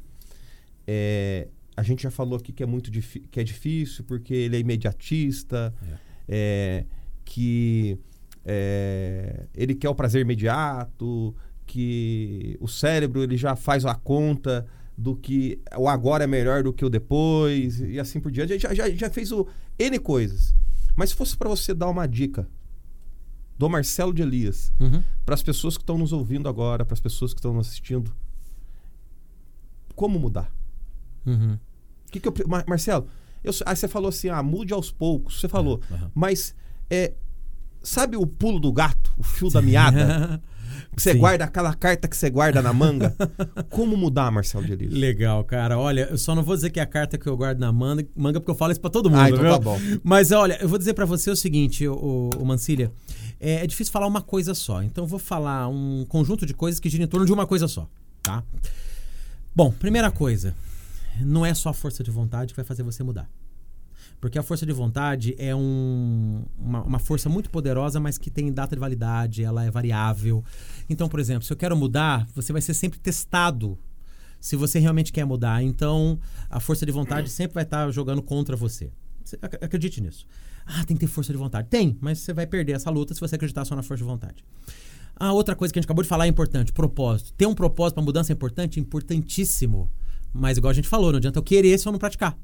é, a gente já falou aqui que é muito que é difícil porque ele é imediatista, é. É, que é, ele quer o prazer imediato, que o cérebro ele já faz a conta do que o agora é melhor do que o depois e assim por diante. Já, já, já fez o N coisas. Mas se fosse para você dar uma dica do Marcelo de Elias uhum. para as pessoas que estão nos ouvindo agora, para as pessoas que estão nos assistindo, como mudar? Uhum. Que que eu, Mar Marcelo, eu, aí você falou assim, ah, mude aos poucos. Você falou, uhum. mas é, sabe o pulo do gato, o fio da meada? que você Sim. guarda aquela carta que você guarda na manga. Como mudar, Marcelo de? Legal, cara. Olha, eu só não vou dizer que é a carta que eu guardo na manga, manga porque eu falo isso para todo mundo. Ah, então viu? tá bom. Mas olha, eu vou dizer para você o seguinte, o, o Mancilha. É, é, difícil falar uma coisa só. Então eu vou falar um conjunto de coisas que giram em torno de uma coisa só, tá? Bom, primeira coisa, não é só a força de vontade que vai fazer você mudar. Porque a força de vontade é um, uma, uma, força muito poderosa, mas que tem data de validade, ela é variável. Então, por exemplo, se eu quero mudar, você vai ser sempre testado se você realmente quer mudar. Então, a força de vontade sempre vai estar jogando contra você. você acredite nisso. Ah, tem que ter força de vontade. Tem, mas você vai perder essa luta se você acreditar só na força de vontade. A outra coisa que a gente acabou de falar é importante: propósito. Ter um propósito para mudança é importante? Importantíssimo. Mas, igual a gente falou, não adianta eu querer se eu não praticar.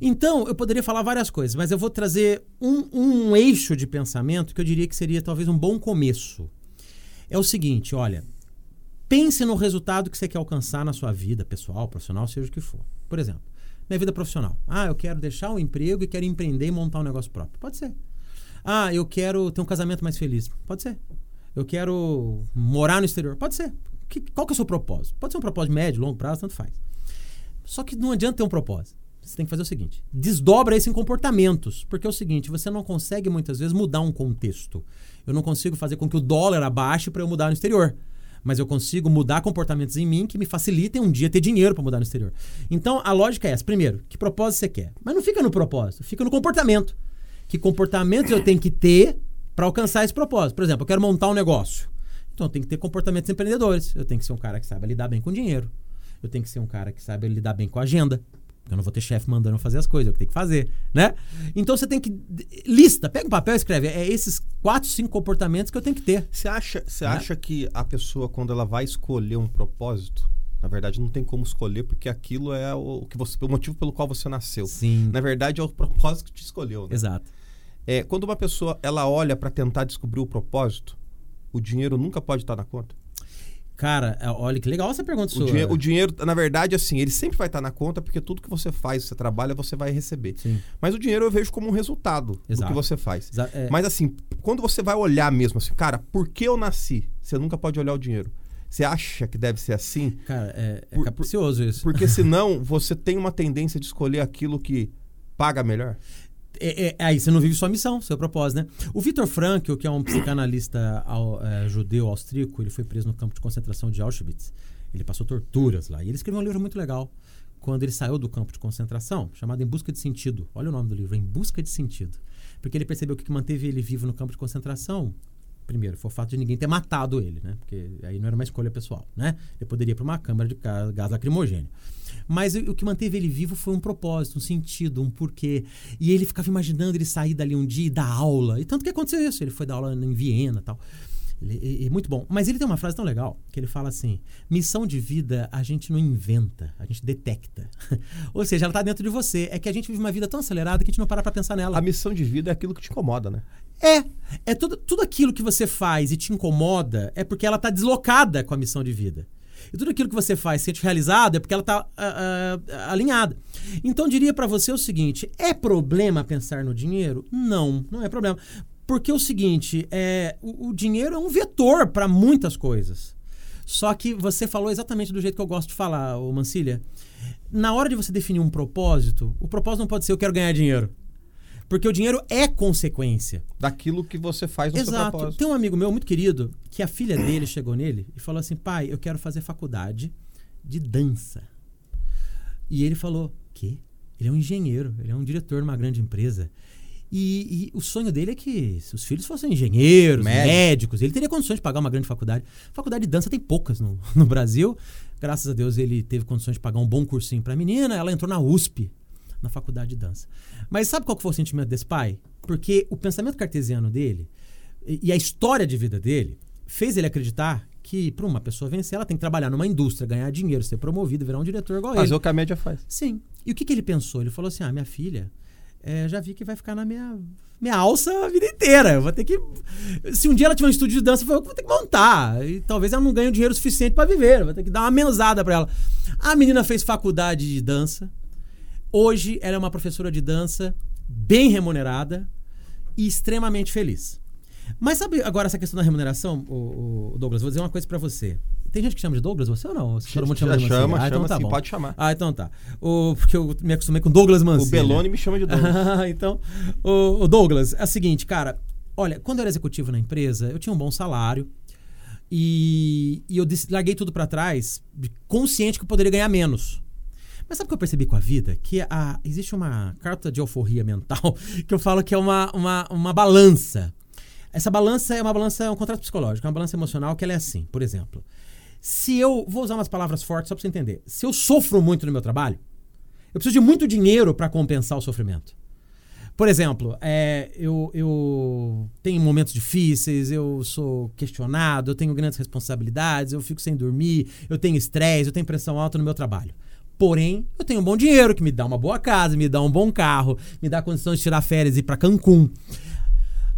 Então, eu poderia falar várias coisas, mas eu vou trazer um, um eixo de pensamento que eu diria que seria talvez um bom começo. É o seguinte: olha, pense no resultado que você quer alcançar na sua vida pessoal, profissional, seja o que for. Por exemplo, minha vida profissional. Ah, eu quero deixar o emprego e quero empreender e montar um negócio próprio. Pode ser. Ah, eu quero ter um casamento mais feliz. Pode ser eu quero morar no exterior. Pode ser. Que, qual que é o seu propósito? Pode ser um propósito médio, longo prazo, tanto faz. Só que não adianta ter um propósito. Você tem que fazer o seguinte: desdobra isso em comportamentos. Porque é o seguinte, você não consegue muitas vezes mudar um contexto. Eu não consigo fazer com que o dólar abaixe para eu mudar no exterior. Mas eu consigo mudar comportamentos em mim que me facilitem um dia ter dinheiro para mudar no exterior. Então a lógica é essa: primeiro, que propósito você quer? Mas não fica no propósito, fica no comportamento. Que comportamentos eu tenho que ter para alcançar esse propósito. Por exemplo, eu quero montar um negócio. Então eu tenho que ter comportamentos empreendedores. Eu tenho que ser um cara que saiba lidar bem com dinheiro. Eu tenho que ser um cara que saiba lidar bem com a agenda. Eu não vou ter chefe mandando fazer as coisas, eu tenho que fazer, né? Então você tem que lista, pega um papel e escreve, é esses quatro, cinco comportamentos que eu tenho que ter. Você acha, você né? acha que a pessoa quando ela vai escolher um propósito, na verdade não tem como escolher porque aquilo é o que você, o motivo pelo qual você nasceu. Sim. Na verdade é o propósito que te escolheu, né? Exato. É, quando uma pessoa ela olha para tentar descobrir o propósito, o dinheiro nunca pode estar na conta? Cara, é, olha que legal essa pergunta o sua. Dinheiro, o dinheiro, na verdade, assim, ele sempre vai estar na conta porque tudo que você faz, você trabalha, você vai receber. Sim. Mas o dinheiro eu vejo como um resultado Exato. do que você faz. Exa é... Mas assim, quando você vai olhar mesmo assim, cara, por que eu nasci? Você nunca pode olhar o dinheiro. Você acha que deve ser assim? Cara, é, é por, isso. Porque senão você tem uma tendência de escolher aquilo que paga melhor. É, é, aí você não vive sua missão, seu propósito, né? O Viktor Frankl, que é um psicanalista ao, é, judeu austríaco, ele foi preso no campo de concentração de Auschwitz. Ele passou torturas lá. E ele escreveu um livro muito legal quando ele saiu do campo de concentração, chamado Em Busca de Sentido. Olha o nome do livro, Em Busca de Sentido. Porque ele percebeu que o que manteve ele vivo no campo de concentração primeiro, foi o fato de ninguém ter matado ele, né? Porque aí não era uma escolha pessoal, né? Ele poderia ir para uma câmara de gás lacrimogênio. Mas o que manteve ele vivo foi um propósito, um sentido, um porquê. E ele ficava imaginando ele sair dali um dia e dar aula. E tanto que aconteceu isso. Ele foi dar aula em Viena tal. Ele, é, é muito bom. Mas ele tem uma frase tão legal que ele fala assim: missão de vida a gente não inventa, a gente detecta. Ou seja, ela está dentro de você. É que a gente vive uma vida tão acelerada que a gente não para para pensar nela. A missão de vida é aquilo que te incomoda, né? É. É tudo, tudo aquilo que você faz e te incomoda é porque ela está deslocada com a missão de vida. E tudo aquilo que você faz se sente realizado é porque ela está uh, uh, alinhada. Então, diria para você o seguinte: é problema pensar no dinheiro? Não, não é problema. Porque é o seguinte, é, o, o dinheiro é um vetor para muitas coisas. Só que você falou exatamente do jeito que eu gosto de falar, o Mancilha. Na hora de você definir um propósito, o propósito não pode ser eu quero ganhar dinheiro. Porque o dinheiro é consequência. Daquilo que você faz no Exato. seu propósito. Tem um amigo meu muito querido que a filha dele chegou nele e falou assim: pai, eu quero fazer faculdade de dança. E ele falou: que? Ele é um engenheiro, ele é um diretor de uma grande empresa. E, e, o sonho dele é que se os filhos fossem engenheiros, Médico. médicos, ele teria condições de pagar uma grande faculdade. Faculdade de dança tem poucas no, no Brasil. Graças a Deus ele teve condições de pagar um bom cursinho para a menina. Ela entrou na USP, na faculdade de dança. Mas sabe qual que foi o sentimento desse pai? Porque o pensamento cartesiano dele e, a história de vida dele fez ele acreditar que para uma pessoa vencer, ela tem que trabalhar numa indústria, ganhar dinheiro, ser promovido, virar um diretor igual ele. Fazer o que a média faz. Sim. E o que, que ele pensou? Ele falou assim: ah, minha filha é, já vi que vai ficar na minha, minha alça a vida inteira. Eu vou ter que. Se um dia ela tiver um estúdio de dança, eu vou ter que montar. E talvez ela não ganhe o dinheiro suficiente para viver. Eu vou ter que dar uma mensada para ela. A menina fez faculdade de dança. Hoje ela é uma professora de dança bem remunerada e extremamente feliz. Mas sabe agora essa questão da remuneração, o, o Douglas? Vou dizer uma coisa para você. Tem gente que chama de Douglas, você ou não? Todo mundo chama de chama, ah, então tá sim, bom. pode chamar. Ah, então tá. O, porque eu me acostumei com Douglas Mancini. O Belone me chama de Douglas. então, o, o, Douglas, é o seguinte, cara. Olha, quando eu era executivo na empresa, eu tinha um bom salário. E, e eu larguei tudo para trás, consciente que eu poderia ganhar menos. Mas sabe o que eu percebi com a vida? Que a, existe uma carta de alforria mental que eu falo que é uma, uma, uma balança. Essa balança é uma balança, é um contrato psicológico, é uma balança emocional que ela é assim. Por exemplo, se eu. Vou usar umas palavras fortes só pra você entender. Se eu sofro muito no meu trabalho, eu preciso de muito dinheiro para compensar o sofrimento. Por exemplo, é, eu, eu tenho momentos difíceis, eu sou questionado, eu tenho grandes responsabilidades, eu fico sem dormir, eu tenho estresse, eu tenho pressão alta no meu trabalho. Porém, eu tenho um bom dinheiro que me dá uma boa casa, me dá um bom carro, me dá condições de tirar férias e ir para Cancún.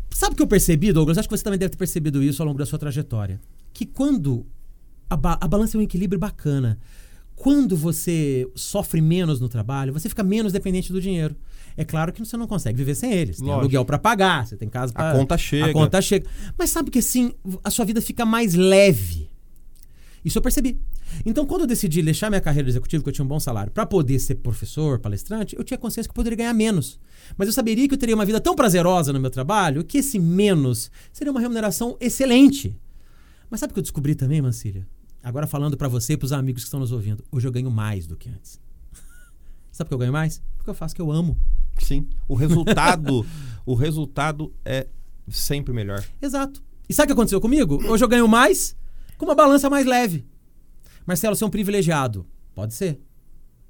Sabe o que eu percebi, Douglas? Acho que você também deve ter percebido isso ao longo da sua trajetória. Que quando a, ba a balança é um equilíbrio bacana. Quando você sofre menos no trabalho, você fica menos dependente do dinheiro. É claro que você não consegue viver sem eles. Tem aluguel para pagar, você tem casa para. A conta chega. A conta chega. Mas sabe que assim, a sua vida fica mais leve. Isso eu percebi. Então, quando eu decidi deixar minha carreira de executivo, que eu tinha um bom salário, para poder ser professor, palestrante, eu tinha consciência que eu poderia ganhar menos. Mas eu saberia que eu teria uma vida tão prazerosa no meu trabalho que esse menos seria uma remuneração excelente. Mas sabe o que eu descobri também, Mancília? Agora falando para você e para os amigos que estão nos ouvindo, hoje eu ganho mais do que antes. Sabe por que eu ganho mais? Porque eu faço o que eu amo. Sim. O resultado, o resultado é sempre melhor. Exato. E sabe o que aconteceu comigo? Hoje eu ganho mais com uma balança mais leve. Marcelo, você é um privilegiado. Pode ser.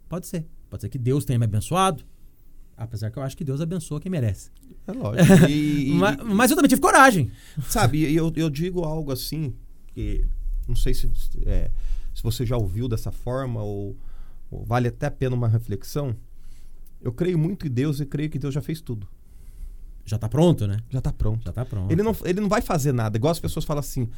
Pode ser. Pode ser que Deus tenha me abençoado. Apesar que eu acho que Deus abençoa quem merece. É lógico. E, mas, mas, eu também tive coragem. Sabe, eu, eu digo algo assim, que não sei se, é, se você já ouviu dessa forma ou, ou, vale até a pena uma reflexão. Eu creio muito em Deus e creio que Deus já fez tudo. Já está pronto, né? Já está pronto. Já está pronto. Ele não, ele não vai fazer nada. Igual as pessoas falam assim: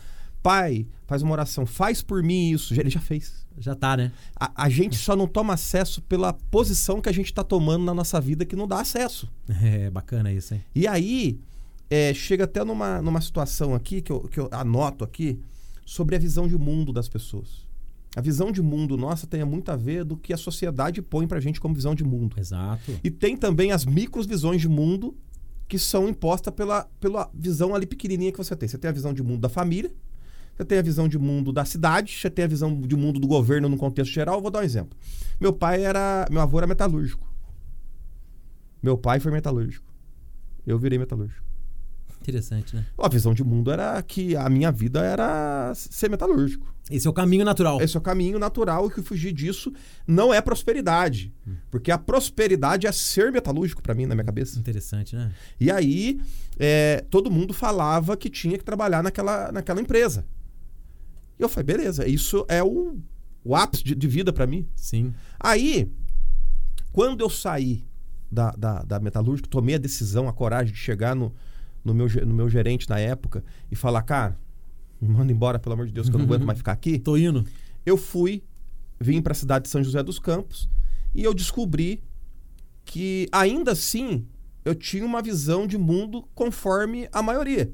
pai, faz uma oração, faz por mim isso. Ele já fez. Já tá, né? A, a gente só não toma acesso pela posição que a gente está tomando na nossa vida que não dá acesso. É bacana isso, hein? E aí, é, chega até numa, numa situação aqui que eu, que eu anoto aqui sobre a visão de mundo das pessoas. A visão de mundo nossa tem muito a ver do que a sociedade põe pra gente como visão de mundo. Exato. E tem também as microvisões de mundo que são impostas pela, pela visão ali pequenininha que você tem. Você tem a visão de mundo da família, você tem a visão de mundo da cidade, você tem a visão de mundo do governo no contexto geral. Eu vou dar um exemplo. Meu pai era. Meu avô era metalúrgico. Meu pai foi metalúrgico. Eu virei metalúrgico. Interessante, né? A visão de mundo era que a minha vida era ser metalúrgico. Esse é o caminho natural. Esse é o caminho natural e que fugir disso não é prosperidade. Porque a prosperidade é ser metalúrgico para mim, na minha cabeça. Interessante, né? E aí, é, todo mundo falava que tinha que trabalhar naquela, naquela empresa. E eu falei, beleza, isso é o, o ápice de, de vida para mim. Sim. Aí, quando eu saí da, da, da metalúrgica, tomei a decisão, a coragem de chegar no, no, meu, no meu gerente na época e falar, cara, me manda embora, pelo amor de Deus, que eu não aguento mais ficar aqui. Tô indo. Eu fui, vim para a cidade de São José dos Campos e eu descobri que ainda assim eu tinha uma visão de mundo conforme a maioria.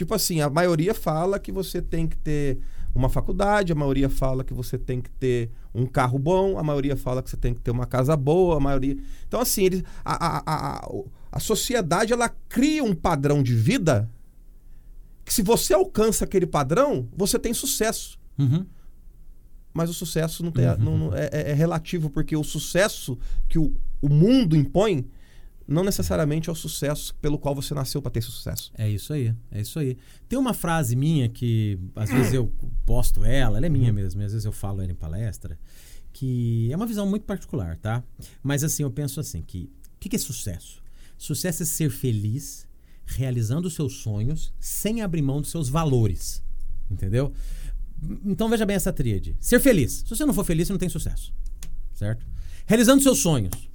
Tipo assim, a maioria fala que você tem que ter uma faculdade, a maioria fala que você tem que ter um carro bom, a maioria fala que você tem que ter uma casa boa, a maioria. Então, assim, eles, a, a, a, a, sociedade ela cria um padrão de vida que se você alcança aquele padrão, você tem sucesso. Uhum. Mas o sucesso não tem, não- não- é, é- é relativo, porque o sucesso que o, o mundo impõe não necessariamente é o sucesso pelo qual você nasceu para ter esse sucesso. É isso aí, é isso aí. Tem uma frase minha que às vezes eu posto ela, ela é minha mesmo, e às vezes eu falo ela em palestra, que é uma visão muito particular, tá? Mas assim, eu penso assim, que o que, que é sucesso? Sucesso é ser feliz, realizando os seus sonhos, sem abrir mão dos seus valores, entendeu? Então veja bem essa tríade. Ser feliz. Se você não for feliz, você não tem sucesso, certo? Realizando seus sonhos.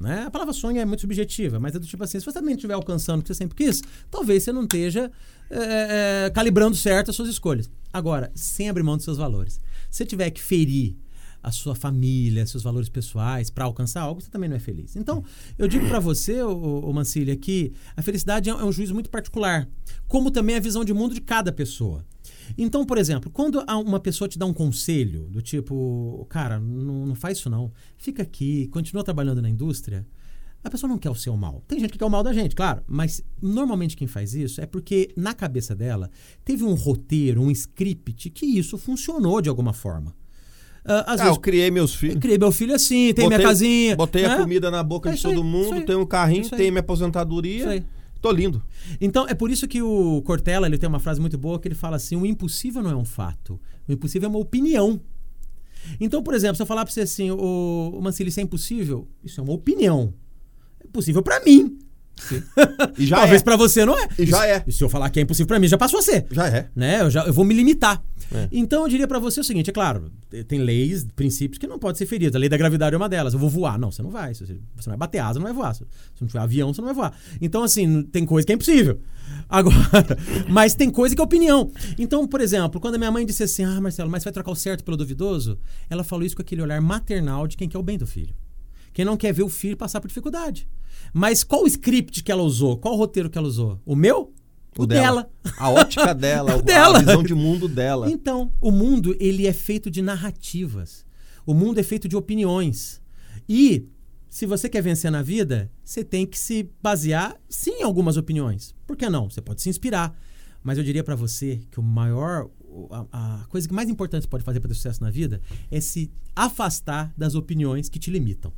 Né? A palavra sonho é muito subjetiva, mas é do tipo assim: se você também estiver alcançando o que você sempre quis, talvez você não esteja é, é, calibrando certo as suas escolhas. Agora, sem abrir mão dos seus valores. Se tiver que ferir a sua família, seus valores pessoais para alcançar algo, você também não é feliz. Então, eu digo para você, o, Mancilha, que a felicidade é é um juízo muito particular, como também a visão de mundo de cada pessoa. Então, por exemplo, quando a- uma pessoa te dá um conselho do tipo, cara, não, não faz isso não, fica aqui, continua trabalhando na indústria, a pessoa não quer o seu mal. Tem gente que quer o mal da gente, claro, mas normalmente quem faz isso é porque na cabeça dela teve um roteiro, um script que isso funcionou de alguma forma. Às Ah, vezes, eu criei meus filhos. criei meu filho assim, tem minha Botei- casinha. Botei a né? comida na boca É de isso aí, todo isso mundo, aí. tenho um carrinho, Isso aí. tenho minha Isso aposentadoria. aí. Tô lindo. Então, é por isso que o Cortella ele tem uma frase muito boa que ele fala assim: o impossível não é um fato, o impossível é uma opinião. Então, por exemplo, se eu falar pra você assim, o, o Mancini, isso é impossível, isso é uma opinião. É possível pra mim. E já Talvez é. pra você não é. E já é. E se eu falar que é impossível pra mim, já passou a ser. Já é. Né? Eu, já, eu vou me limitar. É. Então eu diria pra você o seguinte: é claro, tem leis, princípios que não podem ser feridos. A lei da gravidade é uma delas. Eu vou voar. Não, você não vai. Você, você não vai bater asa, não vai voar. Se não tiver avião, você não vai voar. Então, assim, tem coisa que é impossível. Agora, mas tem coisa que é opinião. Então, por exemplo, quando a minha mãe disse assim: Ah, Marcelo, mas vai trocar o certo pelo duvidoso? Ela falou isso com aquele olhar maternal de quem quer o bem do filho. Quem não quer ver o filho passar por dificuldade. Mas qual o script que ela usou? Qual o roteiro que ela usou? O meu? O, dela. A ótica dela, O a dela. visão de mundo dela. Então, o mundo ele é feito de narrativas. O mundo é feito de opiniões. E se você quer vencer na vida, você tem que se basear sim em algumas opiniões. Por que não? Você pode se inspirar. Mas eu diria pra você que o maior a, a coisa que mais importante você pode fazer para ter sucesso na vida é se afastar das opiniões que te limitam.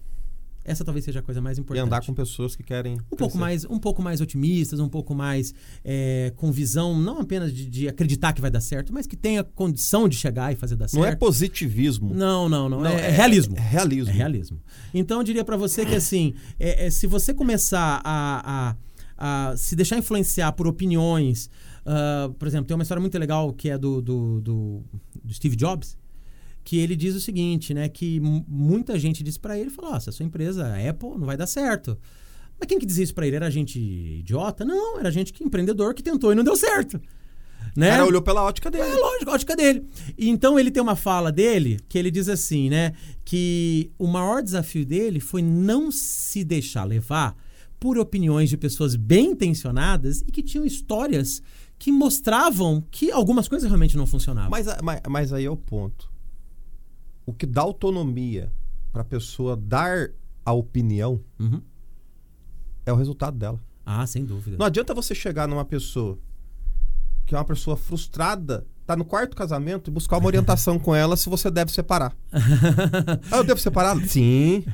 Essa talvez seja a coisa mais E importante andar com pessoas que querem. um pouco mais um pouco mais otimistas um pouco mais é, com visão não apenas de, de acreditar que vai dar certo mas que tenha condição de chegar e fazer dar Não é certo positivismo. não não não, Não, é, é realismo É realismo. é realismo então eu diria pra você que assim é- é, se você começar a, a, a se deixar influenciar por opiniões ah, por exemplo tem uma história muito legal que é do, do, do, do Steve Jobs que ele diz o seguinte, né? Que mu- muita gente disse pra ele, falou, "Ó, se a sua empresa, a Apple, não vai dar certo. Mas quem que dizia isso pra ele? Era gente idiota? Não, era gente que empreendedor que tentou e não deu certo. O Né? cara olhou pela ótica dele. É lógico, a ótica dele. E Então ele tem uma fala dele que ele diz assim, né? Que o maior desafio dele foi não se deixar levar por opiniões de pessoas bem intencionadas e que tinham histórias que mostravam que algumas coisas realmente não funcionavam. Mas, mas, mas aí é o ponto. O que dá autonomia para a pessoa dar a opinião Uhum. é o resultado dela. Ah, sem dúvida. Não adianta você chegar numa pessoa que é uma pessoa frustrada, tá no quarto casamento e buscar uma orientação com ela se você deve separar. ah, eu devo separar? Sim.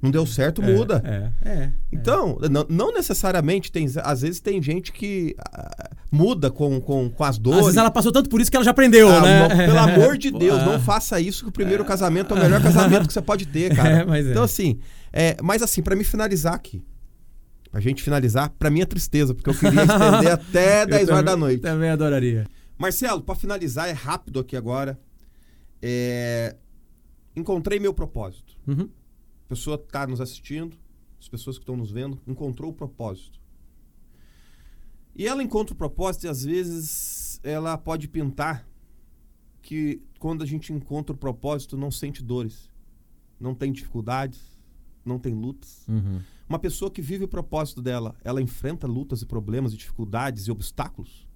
Não deu certo, muda. É, é. Então, não, não necessariamente tem. Às vezes tem gente que ah, muda com, com, com as dores. Às vezes ela passou tanto por isso que ela já aprendeu, Ah, né? não, pelo amor de Deus, Ah. não faça isso que o primeiro casamento é o melhor casamento que você pode ter, cara. É, mas é. Então, assim, é, mas assim, pra me finalizar aqui. Pra gente finalizar, pra minha tristeza, porque eu queria estender até 10 Eu horas da noite. Também adoraria. Marcelo, pra finalizar, é rápido aqui agora. É, Encontrei meu propósito. Uhum. A pessoa que tá nos assistindo, as pessoas que estão nos vendo, encontrou o propósito. E ela encontra o propósito e às vezes ela pode pintar que quando a gente encontra o propósito não sente dores, não tem dificuldades, não tem lutas. Uhum. Uma pessoa que vive o propósito dela, ela enfrenta lutas e problemas e dificuldades e obstáculos?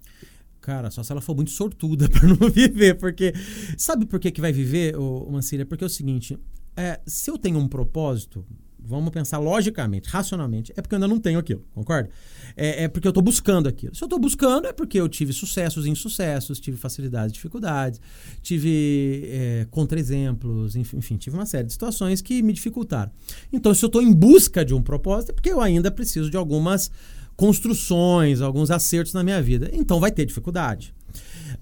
Cara, só se ela for muito sortuda pra não viver, porque sabe por que que vai viver, ô, Mancília? Porque é o seguinte, é, se eu tenho um propósito, vamos pensar logicamente, racionalmente, é porque eu ainda não tenho aquilo, concorda? É, é porque eu tô buscando aquilo. Se eu tô buscando, é porque eu tive sucessos e insucessos, tive facilidades e dificuldades, tive é, contra-exemplos, enfim, enfim, tive uma série de situações que me dificultaram. Então, se eu tô em busca de um propósito, é porque eu ainda preciso de algumas construções, alguns acertos na minha vida. Então vai ter dificuldade.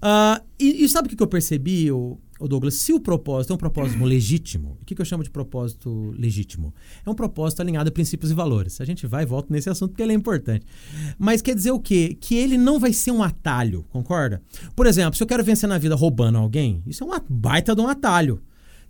Ah, e, e sabe o que eu percebi, o, Douglas? Se o propósito é um propósito legítimo, o que, que eu chamo de propósito legítimo? É um propósito alinhado a princípios e valores. A gente vai e volta nesse assunto porque ele é importante. Mas quer dizer o quê? Que ele não vai ser um atalho, concorda? Por exemplo, se eu quero vencer na vida roubando alguém, isso é uma baita de um atalho.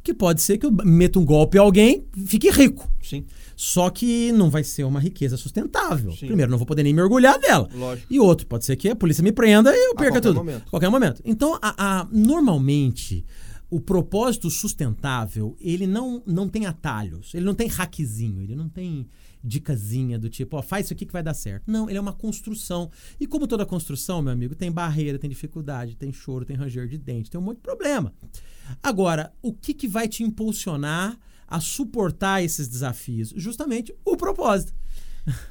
Que pode ser que eu meta um golpe em alguém fique rico. Sim. Só que não vai ser uma riqueza sustentável. Sim. Primeiro, não vou poder nem me orgulhar dela. Lógico. E outro, pode ser que a polícia me prenda e eu perca qualquer tudo. momento. A qualquer momento. Então, a, a- normalmente, o propósito sustentável, ele não, não tem atalhos, ele não tem hackzinho, ele não tem dicasinha do tipo, ó, faz isso aqui que vai dar certo. Não, ele é uma construção. E como toda construção, meu amigo, tem barreira, tem dificuldade, tem choro, tem ranger de dente, tem um monte de problema. Agora, o que, que vai te impulsionar a suportar esses desafios? Justamente o propósito.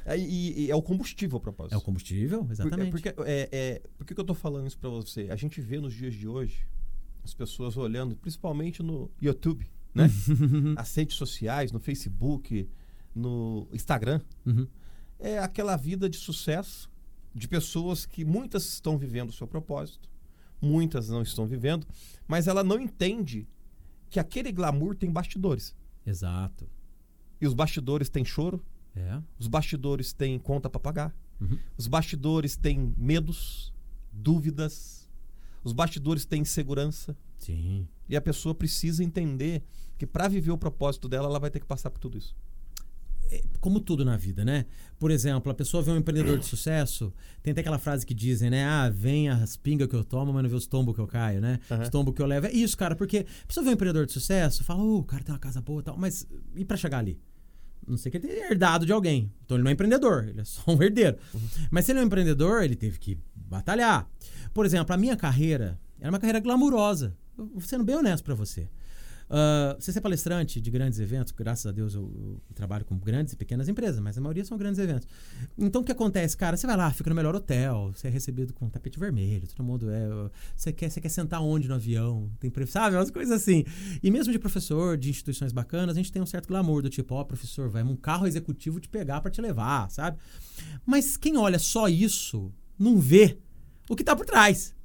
É, e, e é o combustível, a propósito. É o combustível, Por- exatamente. é Porque, é, é, por que que eu tô falando isso pra você? A gente vê nos dias de hoje as pessoas olhando, principalmente no YouTube, né? As redes sociais, no Facebook, no Instagram. Uhum. É aquela vida de sucesso de pessoas que muitas estão vivendo o seu propósito, muitas não estão vivendo, mas ela não entende que aquele glamour tem bastidores. Exato. E os bastidores têm choro, É. os bastidores têm conta para pagar, Uhum. os bastidores têm medos, dúvidas, os bastidores têm insegurança. Sim. E a pessoa precisa entender que para viver o propósito dela, ela vai ter que passar por tudo isso. Como tudo na vida, né? Por exemplo, a pessoa vê um empreendedor de sucesso, tem até aquela frase que dizem, né? Ah, vem as pingas que eu tomo, mas não vê os tombos que eu caio, né? Aham. Os tombos que eu levo. É isso, cara, porque a pessoa vê um empreendedor de sucesso, fala, ô, o cara tem uma casa boa e tal, mas e pra chegar ali? Não sei que ele tenha herdado de alguém. Então ele não é empreendedor, ele é só um herdeiro. Mas se ele é um empreendedor, ele teve que batalhar. Por exemplo, a minha carreira era uma carreira glamurosa. Vou sendo bem honesto pra você. Ah, você ser palestrante de grandes eventos, graças a Deus eu, eu trabalho com grandes e pequenas empresas, mas a maioria são grandes eventos. Então o que acontece, cara? Você vai lá, fica no melhor hotel, você é recebido com tapete vermelho, todo mundo é. Você quer, você quer sentar onde no avião? Tem, sabe? Umas coisas assim. E mesmo de professor de instituições bacanas, a gente tem um certo glamour do tipo, ó, professor, vai um carro executivo te pegar pra te levar, sabe? Mas quem olha só isso não vê o que tá por trás.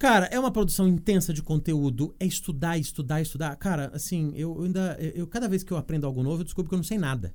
Cara, é uma produção intensa de conteúdo, é estudar, estudar, estudar. Cara, assim, eu ainda. Eu, cada vez que eu aprendo algo novo, eu descubro que eu não sei nada.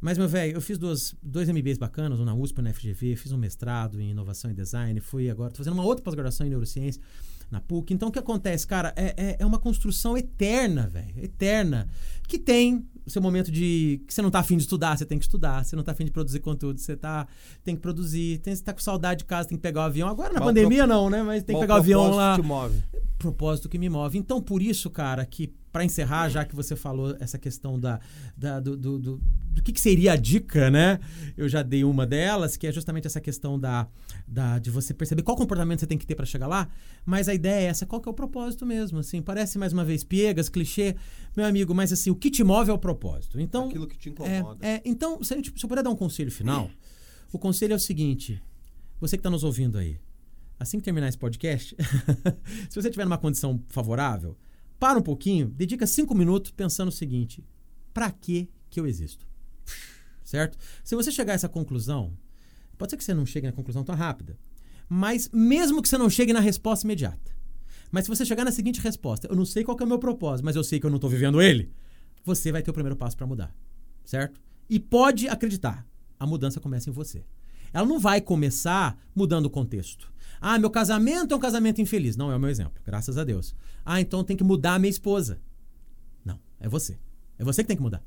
Mas, meu velho, eu fiz duas, dois MBAs bacanas, um na USP e na FGV, fiz um mestrado em inovação e design, fui agora, tô fazendo uma outra pós-graduação em neurociência na PUC. Então, o que acontece, cara, é, é, é uma construção eterna, velho, eterna, que tem o seu momento de que você não tá afim de estudar, você tem que estudar, você não tá afim de produzir conteúdo, você tá, tem que produzir, tem, você tá com saudade de casa, tem que pegar o avião. Agora, na Mas o pandemia, não, né? Mas tem que pegar o avião propósito lá te move? propósito que me move. Então, por isso, cara, que para encerrar, já que você falou essa questão da, da- do, do, do, do que, que seria a dica, né? Eu já dei uma delas, que é justamente essa questão da, da de você perceber qual comportamento você tem que ter para chegar lá. Mas a ideia é essa, qual que é o propósito mesmo? Assim, parece mais uma vez piegas, clichê, meu amigo, mas assim, o que te move é o propósito. Então, Aquilo que te é, incomoda. é, então, se, gente- se eu puder dar um conselho final, o conselho é o seguinte: você que está nos ouvindo aí, assim que terminar esse podcast, se você tiver numa condição favorável, para um pouquinho, dedica cinco minutos pensando o seguinte: para que que eu existo? Certo? Se você chegar a essa conclusão, pode ser que você não chegue na conclusão tão rápida, mas mesmo que você não chegue na resposta imediata, mas se você chegar na seguinte resposta, eu não sei qual é o meu propósito, mas eu sei que eu não estou vivendo ele, você vai ter o primeiro passo para mudar, certo? E pode acreditar, a mudança começa em você. Ela não vai começar mudando o contexto. Ah, meu casamento é um casamento infeliz. Não é o meu exemplo, graças a Deus. Ah, então tem que mudar a minha esposa. Não, é você. É você que tem que mudar.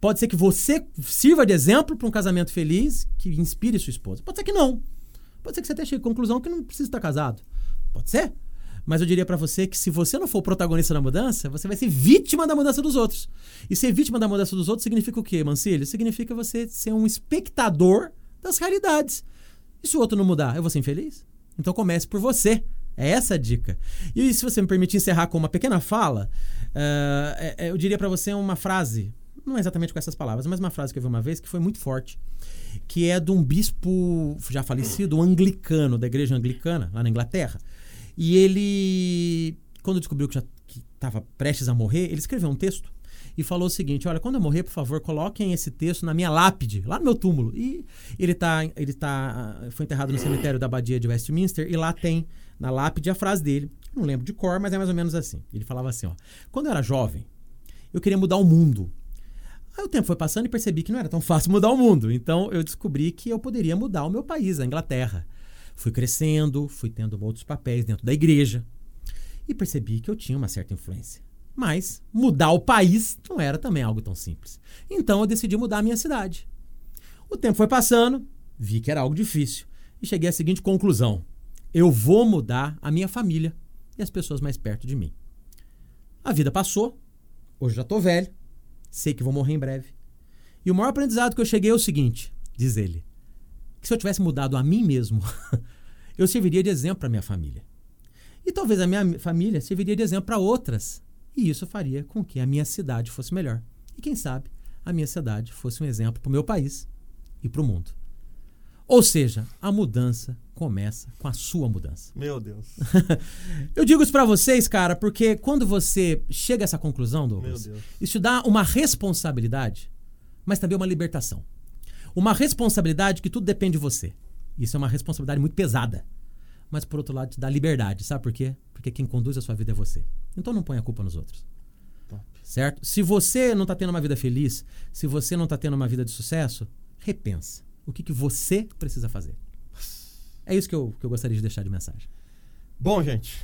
Pode ser que você sirva de exemplo para um casamento feliz que inspire sua esposa. Pode ser que não. Pode ser que você até chegue à conclusão que não precisa estar casado. Pode ser. Mas eu diria para você que se você não for o protagonista da mudança, você vai ser vítima da mudança dos outros. E ser vítima da mudança dos outros significa o quê, Mancilho? Significa você ser um espectador das realidades. E se o outro não mudar, eu vou ser infeliz? Então comece por você. É essa a dica. E se você me permitir encerrar com uma pequena fala, uh, eu diria para você uma frase, não exatamente com essas palavras, mas uma frase que eu vi uma vez que foi muito forte, que é de um bispo já falecido, um anglicano, da igreja anglicana, lá na Inglaterra. E ele, quando descobriu que já estava prestes a morrer, ele escreveu um texto e falou o seguinte: Olha, quando eu morrer, por favor, coloquem esse texto na minha lápide, lá no meu túmulo. E ele tá, ele tá, foi enterrado no cemitério da Abadia de Westminster e lá tem na lápide a frase dele. Não lembro de cor, mas é mais ou menos assim. Ele falava assim: ó, Quando eu era jovem, eu queria mudar o mundo. Aí o tempo foi passando e percebi que não era tão fácil mudar o mundo. Então eu descobri que eu poderia mudar o meu país, a Inglaterra. Fui crescendo, fui tendo outros papéis dentro da igreja e percebi que eu tinha uma certa influência. Mas mudar o país não era também algo tão simples. Então eu decidi mudar a minha cidade. O tempo foi passando, vi que era algo difícil e cheguei à seguinte conclusão: eu vou mudar a minha família e as pessoas mais perto de mim. A vida passou, hoje já estou velho, sei que vou morrer em breve. E o maior aprendizado que eu cheguei é o seguinte: diz ele, que se eu tivesse mudado a mim mesmo, eu serviria de exemplo para minha família. E talvez a minha família serviria de exemplo para outras e isso faria com que a minha cidade fosse melhor. E quem sabe a minha cidade fosse um exemplo para o meu país e para o mundo. Ou seja, a mudança começa com a sua mudança. Meu Deus. Eu digo isso para vocês, cara, porque quando você chega a essa conclusão, Douglas, isso te dá uma responsabilidade, mas também uma libertação. Uma responsabilidade que tudo depende de você. Isso é uma responsabilidade muito pesada. Mas por outro lado, te dá liberdade. Sabe por quê? Porque quem conduz a sua vida é você. Então não põe a culpa nos outros. Top. Certo? Se você não está tendo uma vida feliz, se você não está tendo uma vida de sucesso, repensa. O que, que você precisa fazer? É isso que eu, que eu gostaria de deixar de mensagem. Bom, gente.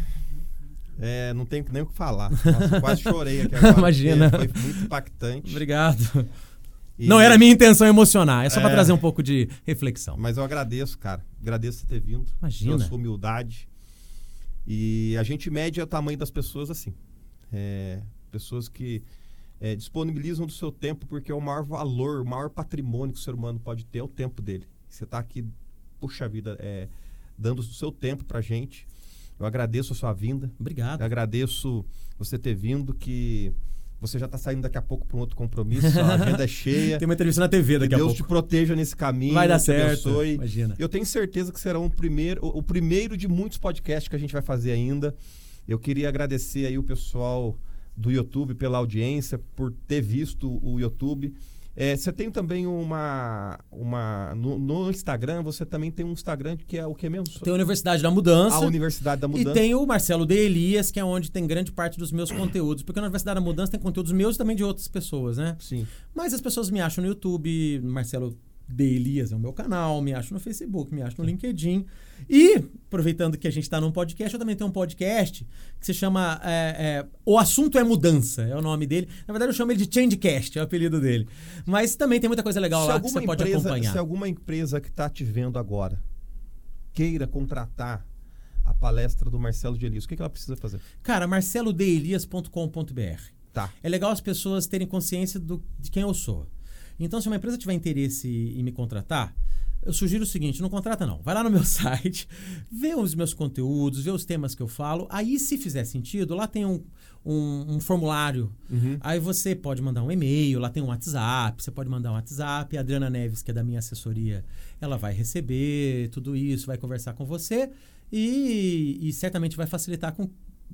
É, não tenho nem o que falar. Nossa, quase chorei aqui agora. Imagina. Foi muito impactante. Obrigado. E... Não era minha intenção emocionar, é só é... para trazer um pouco de reflexão. Mas eu agradeço, cara. Agradeço você ter vindo. Imagina. Pela sua humildade. E a gente mede o tamanho das pessoas assim. É, pessoas que é, disponibilizam do seu tempo, porque é o maior valor, o maior patrimônio que o ser humano pode ter é o tempo dele. Você está aqui, puxa vida, é, dando o seu tempo para gente. Eu agradeço a sua vinda. Obrigado. Eu agradeço você ter vindo, que você já está saindo daqui a pouco para um outro compromisso, a agenda é cheia. Tem uma entrevista na TV daqui Deus a pouco. Deus te proteja nesse caminho. Vai dar certo. Abençoe. Imagina. Eu tenho certeza que será um primeiro, o primeiro de muitos podcasts que a gente vai fazer ainda. Eu queria agradecer aí o pessoal do YouTube pela audiência, por ter visto o YouTube. É, você tem também uma. uma no, no, Instagram, você também tem um Instagram que é o que mesmo? Tem a Universidade da Mudança. A Universidade da Mudança. E tem o Marcelo de Elias, que é onde tem grande parte dos meus conteúdos. Porque na Universidade da Mudança tem conteúdos meus e também de outras pessoas, né? Sim. Mas as pessoas me acham no YouTube, Marcelo de Elias é o meu canal, me acho no Facebook, me acho no LinkedIn. E, aproveitando que a gente está num podcast, eu também tenho um podcast que se chama é, é, O Assunto é Mudança, é o nome dele. Na verdade, eu chamo ele de Changecast, é o apelido dele. Mas também tem muita coisa legal se lá que você empresa, pode acompanhar. Se alguma empresa que está te vendo agora queira contratar a palestra do Marcelo de Elias, o que, que ela precisa fazer? Cara, marcelodelias.com.br. Tá. É legal as pessoas terem consciência do, de quem eu sou. Então, se uma empresa tiver interesse em me contratar, eu sugiro o seguinte: não contrata, não. Vai lá no meu site, vê os meus conteúdos, vê os temas que eu falo. Aí, se fizer sentido, lá tem um, um, um formulário. Uhum. Aí você pode mandar um e-mail, lá tem um WhatsApp, você pode mandar um WhatsApp. A Adriana Neves, que é da minha assessoria, ela vai receber tudo isso, vai conversar com você. e, e certamente vai facilitar com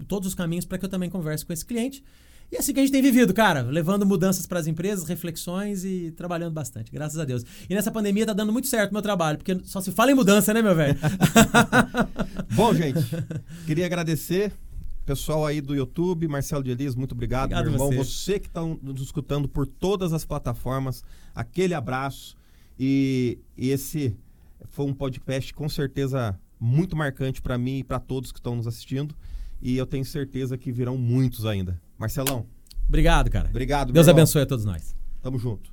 todos os caminhos para que eu também converse com esse cliente. E é assim que a gente tem vivido, cara, levando mudanças para as empresas, reflexões e trabalhando bastante, graças a Deus. E nessa pandemia tá dando muito certo o meu trabalho, porque só se fala em mudança, né, meu velho? Bom, gente, queria agradecer pessoal aí do YouTube, Marcelo de Elias, muito obrigado, Obrigado meu irmão. você. Você, que está nos escutando por todas as plataformas, aquele abraço. E, e esse foi um podcast com certeza muito marcante para mim e para todos que estão nos assistindo. E eu tenho certeza que virão muitos ainda. Marcelão. Obrigado, cara. Obrigado, Deus abençoe a todos nós. Tamo junto.